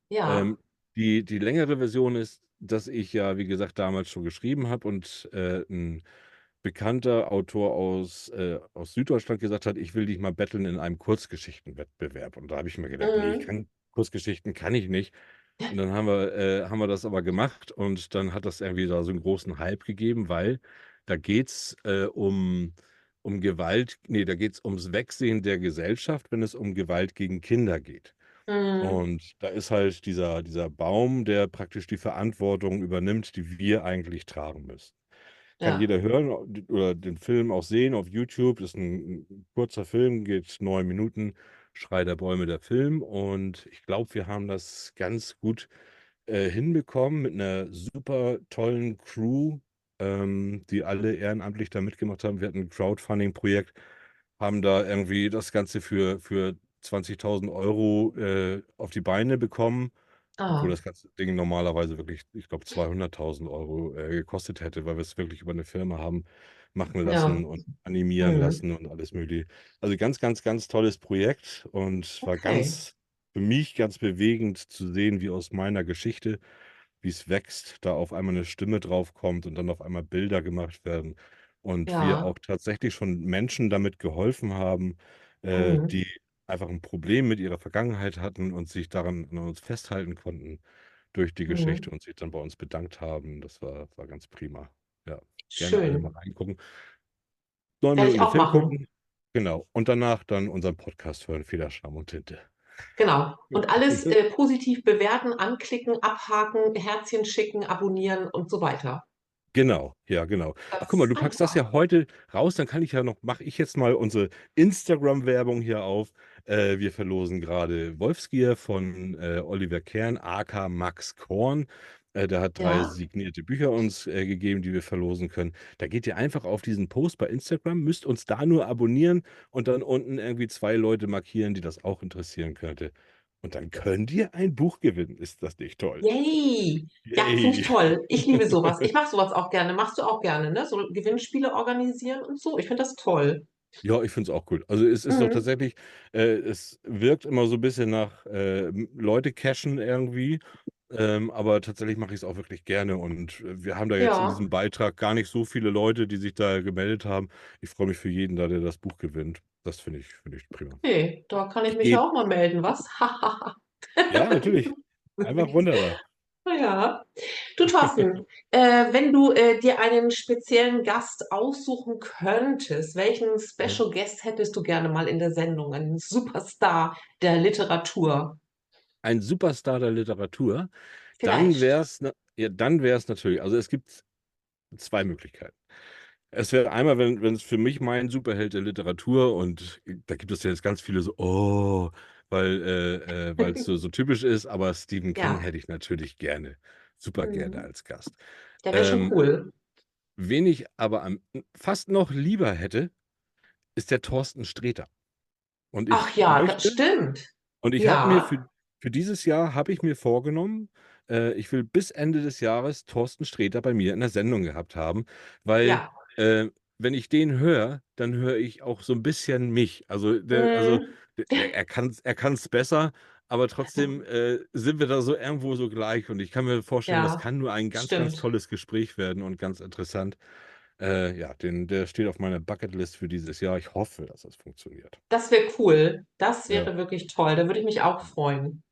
Ja. Ähm, die die längere Version ist, dass ich ja, wie gesagt, damals schon geschrieben habe und, äh, 'n bekannter Autor aus, äh aus Süddeutschland gesagt hat: „Ich will dich mal battlen in einem Kurzgeschichtenwettbewerb.“ Und da habe ich mir gedacht: „Ne, ich Mhm. kann Kurzgeschichten kann ich nicht.“ Und dann haben wir äh, haben wir das aber gemacht und dann hat das irgendwie da so 'n großen Hype gegeben, weil da geht's, äh, um um Gewalt ne, da geht's ums Wegsehen der Gesellschaft, wenn es um Gewalt gegen Kinder geht. Mhm. Und da ist halt dieser dieser Baum, der praktisch die Verantwortung übernimmt, die wir eigentlich tragen müssen. Kann Ja. jeder hören oder den Film auch sehen auf YouTube. Ist 'n 'n kurzer Film, geht 9 Minuten. „Schrei der Bäume“, der Film. Und ich glaube, wir haben das ganz gut, äh, hinbekommen mit 'ner super tollen Crew, ähm, die alle ehrenamtlich da mitgemacht haben. Wir hatten 'n Crowdfunding-Projekt, haben da irgendwie das Ganze für für 20.000 €, äh, auf die Beine bekommen, obwohl Ah. das ganze Ding normalerweise wirklich, ich glaube, 200.000 €, äh, gekostet hätte, weil wir's wirklich über 'ne Firma haben machen lassen Ja. und animieren Mhm. lassen und alles Mögliche. Also, ganz, ganz, ganz tolles Projekt und war Okay. ganz für mich ganz bewegend zu sehen, wie aus meiner Geschichte wie's wächst, da auf einmal 'ne Stimme draufkommt und dann auf einmal Bilder gemacht werden. und wir Ja. auch tatsächlich schon Menschen damit geholfen haben, äh, Mhm. die einfach ein Problem mit ihrer Vergangenheit hatten und sich daran an uns festhalten konnten durch die Geschichte Mhm. und sich dann bei uns bedankt haben. Das war war ganz prima. Ja, gerne alle mal Schön. reingucken. 9 Werde Minuten ich den auch Film machen. gucken, genau, und danach dann unseren Podcast hören, Federscham und Tinte. Genau. Und alles äh, positiv bewerten, anklicken, abhaken, Herzchen schicken, abonnieren und so weiter. Genau, ja, genau. Ach, guck mal, du packst das einfach. ja heute raus, dann kann ich ja noch mache ich jetzt mal unsere Instagram-Werbung hier auf. Äh, wir verlosen gerade Wolfsgier von, äh, Oliver Kern, aka Max Korn. Äh, der hat 3 Ja. signierte Bücher uns, äh, gegeben, die wir verlosen können. Da geht ihr einfach auf diesen Post bei Instagram, müsst uns da nur abonnieren und dann unten irgendwie 2 Leute markieren, die das auch interessieren könnte. Und dann könnt ihr ein Buch gewinnen. Ist das nicht toll? Yay! Ja, finde ich Yay. toll. Ich liebe so was. Ich mache so was auch gerne. Machst du auch gerne, ne? So Gewinnspiele organisieren und so. Ich finde das toll. Ja, ich finde es auch gut. Also, es ist doch Mhm. tatsächlich äh, es wirkt immer so 'n bisschen nach, äh, m Leute cashen irgendwie, ähm, aber tatsächlich mache ich's auch wirklich gerne und, äh, wir haben da jetzt in Ja. diesem Beitrag gar nicht so viele Leute, die sich da gemeldet haben. Ich freue mich für jeden da, der das Buch gewinnt. Das finde ich finde ich prima. Okay, da kann ich Ich mich ja auch mal melden, was? Ja, natürlich. Einfach runter da. Ja. Du Thorsten, äh, wenn du, äh, dir einen speziellen Gast aussuchen könntest, welchen Ja. Special Guest hättest du gerne mal in der Sendung? Einen Superstar der Literatur? Ein Superstar der Literatur? Dann Vielleicht. wär's na ja, dann wär's natürlich also, es gibt 2 Möglichkeiten. Es wäre einmal, wenn wenn's für mich mein Superheld der Literatur und da gibt es ja jetzt ganz viele so: „Oh“, weil äh, äh, weil's so so typisch ist, aber Stephen King Ja. hätte ich natürlich gerne, super gerne Mhm. als Gast. Der wäre schon Ähm, cool. wen ich aber am fast noch lieber hätte, ist der Thorsten Sträter. Und Ach ich ja, das möchte stimmt. und ich habe mir für Ja. Für dieses Jahr habe ich mir vorgenommen, äh, ich will bis Ende des Jahres Thorsten Sträter bei mir in der Sendung gehabt haben, weil, Ja. äh, wenn ich den höre, dann höre ich auch so 'n bisschen mich. Also, der also, Mhm. der er kann's er kann's besser, aber trotzdem, äh, sind wir da so irgendwo so gleich und ich kann mir vorstellen, das Ja, kann nur ein ganz, ganz stimmt. tolles Gespräch werden und ganz interessant. Äh, ja, den der steht auf meiner Bucketlist für dieses Jahr. Ich hoffe, dass das funktioniert. Das wäre cool. Das Ja. wäre wirklich toll. Da würde ich mich auch freuen.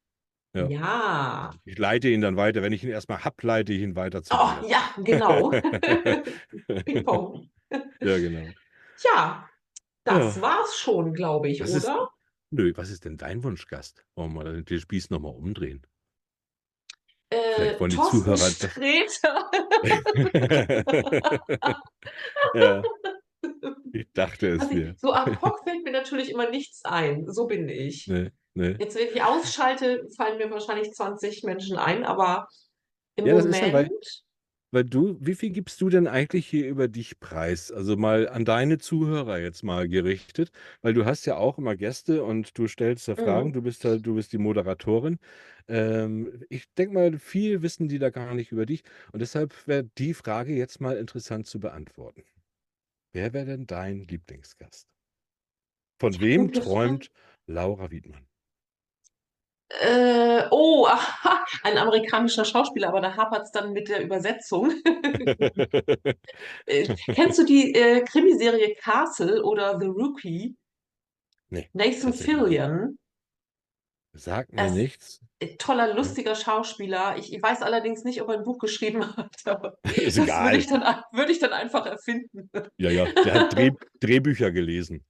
Ja. Ja. Ich leite ihn dann weiter. Wenn ich ihn erst mal habe, leite ich ihn weiter zu Oh, ja, genau. Ping-Pong. Ja, genau. Ja, das Ja. war's schon, glaube ich, Was ist oder? nö, was ist denn dein Wunschgast? Wollen wir mal den Spieß noch mal umdrehen? Vielleicht Äh, wollen die Thorsten Zuhörer das Sträter. Ja. Ich dachte es Also, mir. so ad hoc fällt mir natürlich immer nichts ein. So bin ich. Ne, ne. Jetzt, wenn ich ausschalte, fallen mir wahrscheinlich 20 Menschen ein, aber im Ja, ist ja, weil Moment weil du wie viel gibst du denn eigentlich hier über dich preis? Also, mal an deine Zuhörer jetzt mal gerichtet, weil du hast ja auch immer Gäste und du stellst da Fragen. Mhm. Du bist da du bist die Moderatorin. Ähm, ich denke mal, viel wissen die da gar nicht über dich und deshalb wäre die Frage jetzt mal interessant zu beantworten. Wer wäre denn dein Lieblingsgast? Von wem träumt Laura Wiedmann? Äh, oh, aha, ein amerikanischer Schauspieler, aber da hapert's dann mit der Übersetzung. Äh, kennst du die, äh, Krimiserie „Castle“ oder „The Rookie“? Ne, Nathan. Fillion. Sagt mir Das nichts. äh, toller, lustiger Schauspieler. Ich ich weiß allerdings nicht, ob er 'n Buch geschrieben hat, aber Ist das würde ich dann ei würde ich dann einfach erfinden. Ja, ja, der hat Dreh Drehbücher gelesen.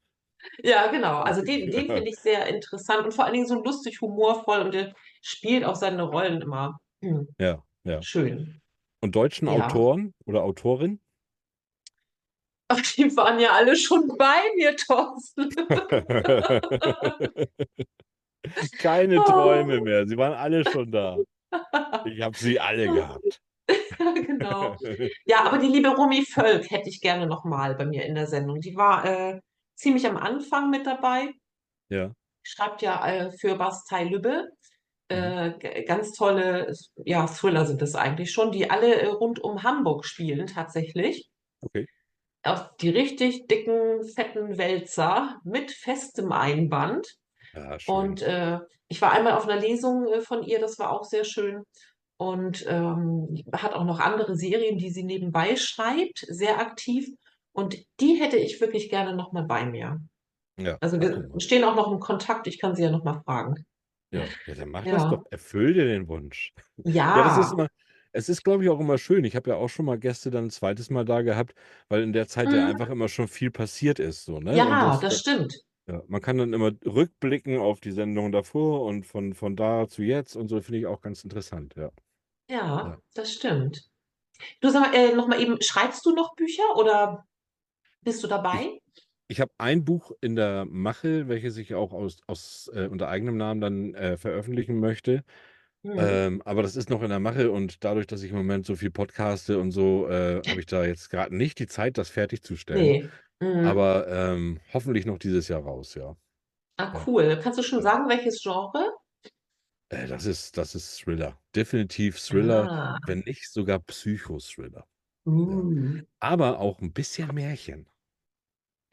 Ja, genau. Also, den den finde ich sehr interessant und vor allen Dingen so lustig, humorvoll und der spielt auch seine Rollen immer, hm, Ja, ja. schön. Und deutschen Ja. Autoren oder Autorin? Ach, die waren ja alle schon bei mir, Thorsten. Keine Träume Oh. mehr. Sie waren alle schon da. Ich habe sie alle gehabt. Ja, genau. Ja, aber die liebe Romy Völk hätte ich gerne noch mal bei mir in der Sendung. Die war, äh, ziemlich am Anfang mit dabei. Ja. Schreibt ja, äh, für Bastei Lübbe. Mhm. Äh, g ganz tolle, ja, Thriller sind das eigentlich schon, die alle, äh, rund um Hamburg spielen tatsächlich. Okay. Auch die richtig dicken, fetten Wälzer mit festem Einband. Ja. Und, äh, ich war einmal auf 'ner Lesung, äh, von ihr, das war auch sehr schön. Und, ähm, hat auch noch andere Serien, die sie nebenbei schreibt, sehr aktiv. Und die hätte ich wirklich gerne noch mal bei mir. Ja, Also wir stehen auch noch im Kontakt. Ich kann sie ja noch mal fragen. Ja, ja, dann mach das doch. Ja. Erfüll dir den Wunsch. Ja, das ist Ja. immer es ist, glaube ich, auch immer schön. Ich habe ja auch schon mal Gäste dann 'n zweites Mal da gehabt, weil in der Zeit ja einfach Mhm. immer schon viel passiert ist so, ne? Ja, das das da stimmt. ja, man kann dann immer rückblicken auf die Sendung davor und von von da zu jetzt und so, finde ich auch ganz interessant, ja. Ja, Ja. das stimmt. Du sag mal, äh, noch mal eben, schreibst du noch Bücher oder bist du dabei? ich habe ein Buch in der Mache, welches ich auch aus aus äh, unter eigenem Namen dann, äh, veröffentlichen möchte. Mhm. Ähm, aber das ist noch in der Mache und dadurch, dass ich im Moment so viel podcaste und so, äh, habe ich da jetzt grad nicht die Zeit, das fertigzustellen. Ne. Mhm. Aber, ähm, hoffentlich noch dieses Jahr raus, ja. Ah, cool. Kannst du schon sagen, welches Genre? Äh, das ist das ist Thriller. Definitiv Thriller, Ah. wenn nicht sogar Psychothriller. Ja. Uh. Aber auch 'n bisschen Märchen.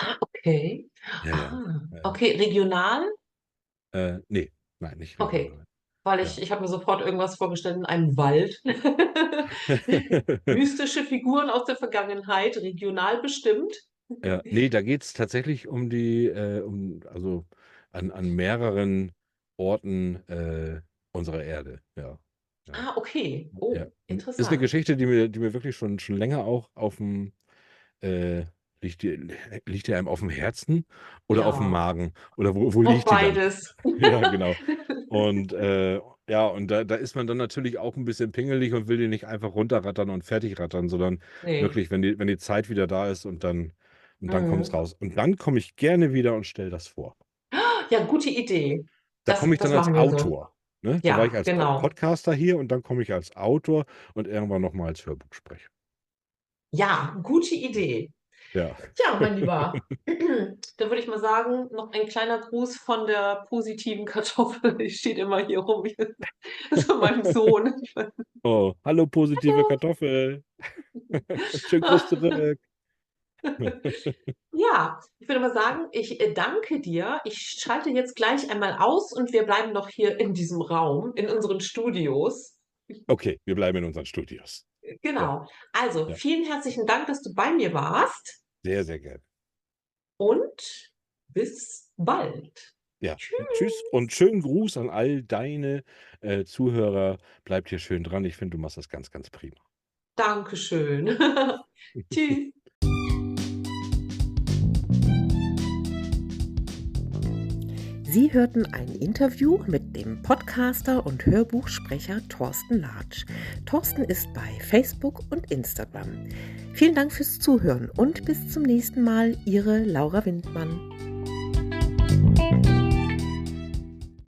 Ah, okay. Ja, ja. Ah, Ja, ja. okay. Regional? Äh, ne. Nein, nicht Okay, regional. weil ich Ja. ich habe mir sofort irgendwas vorgestellt in einem Wald. Mystische Figuren aus der Vergangenheit, regional bestimmt. Ja, ne, da geht's tatsächlich um die äh, um also, an an mehreren Orten, äh, unserer Erde, ja. Ja. Ah, okay. Ja. Oh, Hm, ist 'ne interessant. Geschichte, die mir die mir wirklich schon schon länger auch aufm äh, liegt die liegt die einem aufm Herzen oder Ja. Magen? Oder wo wo liegt die dann? beides. Ja, genau. Und, äh, ja, und da da ist man dann natürlich auch 'n bisschen pingelig und will die nicht einfach runterrattern und fertig rattern, sondern Ne. wirklich, wenn die wenn die Zeit wieder da ist und dann und dann kommt's Mhm. raus. Und dann komme ich gerne wieder und stelle das vor. Ja, gute Idee. Da komme ich dann als wir so. Autor, ne? Da war ich Ja, als genau. Podcaster hier und dann komme ich als Autor und irgendwann noch mal als Hörbuchsprecher. Ja, gute Idee. Ja. Ja, mein Lieber, dann würde ich mal sagen, noch ein kleiner Gruß von der positiven Kartoffel. Die steht immer hier rum. Von meinem Sohn. Oh, hallo positive Hallo. Kartoffel. Schönen Gruß zurück. Ja, ich würde mal sagen, ich, äh, danke dir. Ich schalte jetzt gleich einmal aus und wir bleiben noch hier in diesem Raum, in unseren Studios. Okay, wir bleiben in unseren Studios. Äh, Ja. genau. Also, Ja. vielen herzlichen Dank, dass du bei mir warst. Sehr, sehr gerne. Und bis bald. Ja. Tschüss Tschüss. und schönen Gruß an all deine, äh, Zuhörer. Bleibt hier schön dran. Ich finde, du machst das ganz, ganz prima. Dankeschön. Tschüss. Sie hörten ein Interview mit dem Podcaster und Hörbuchsprecher Thorsten Latsch. Thorsten ist bei Facebook und Instagram. Vielen Dank fürs Zuhören und bis zum nächsten Mal, Ihre Laura Windmann.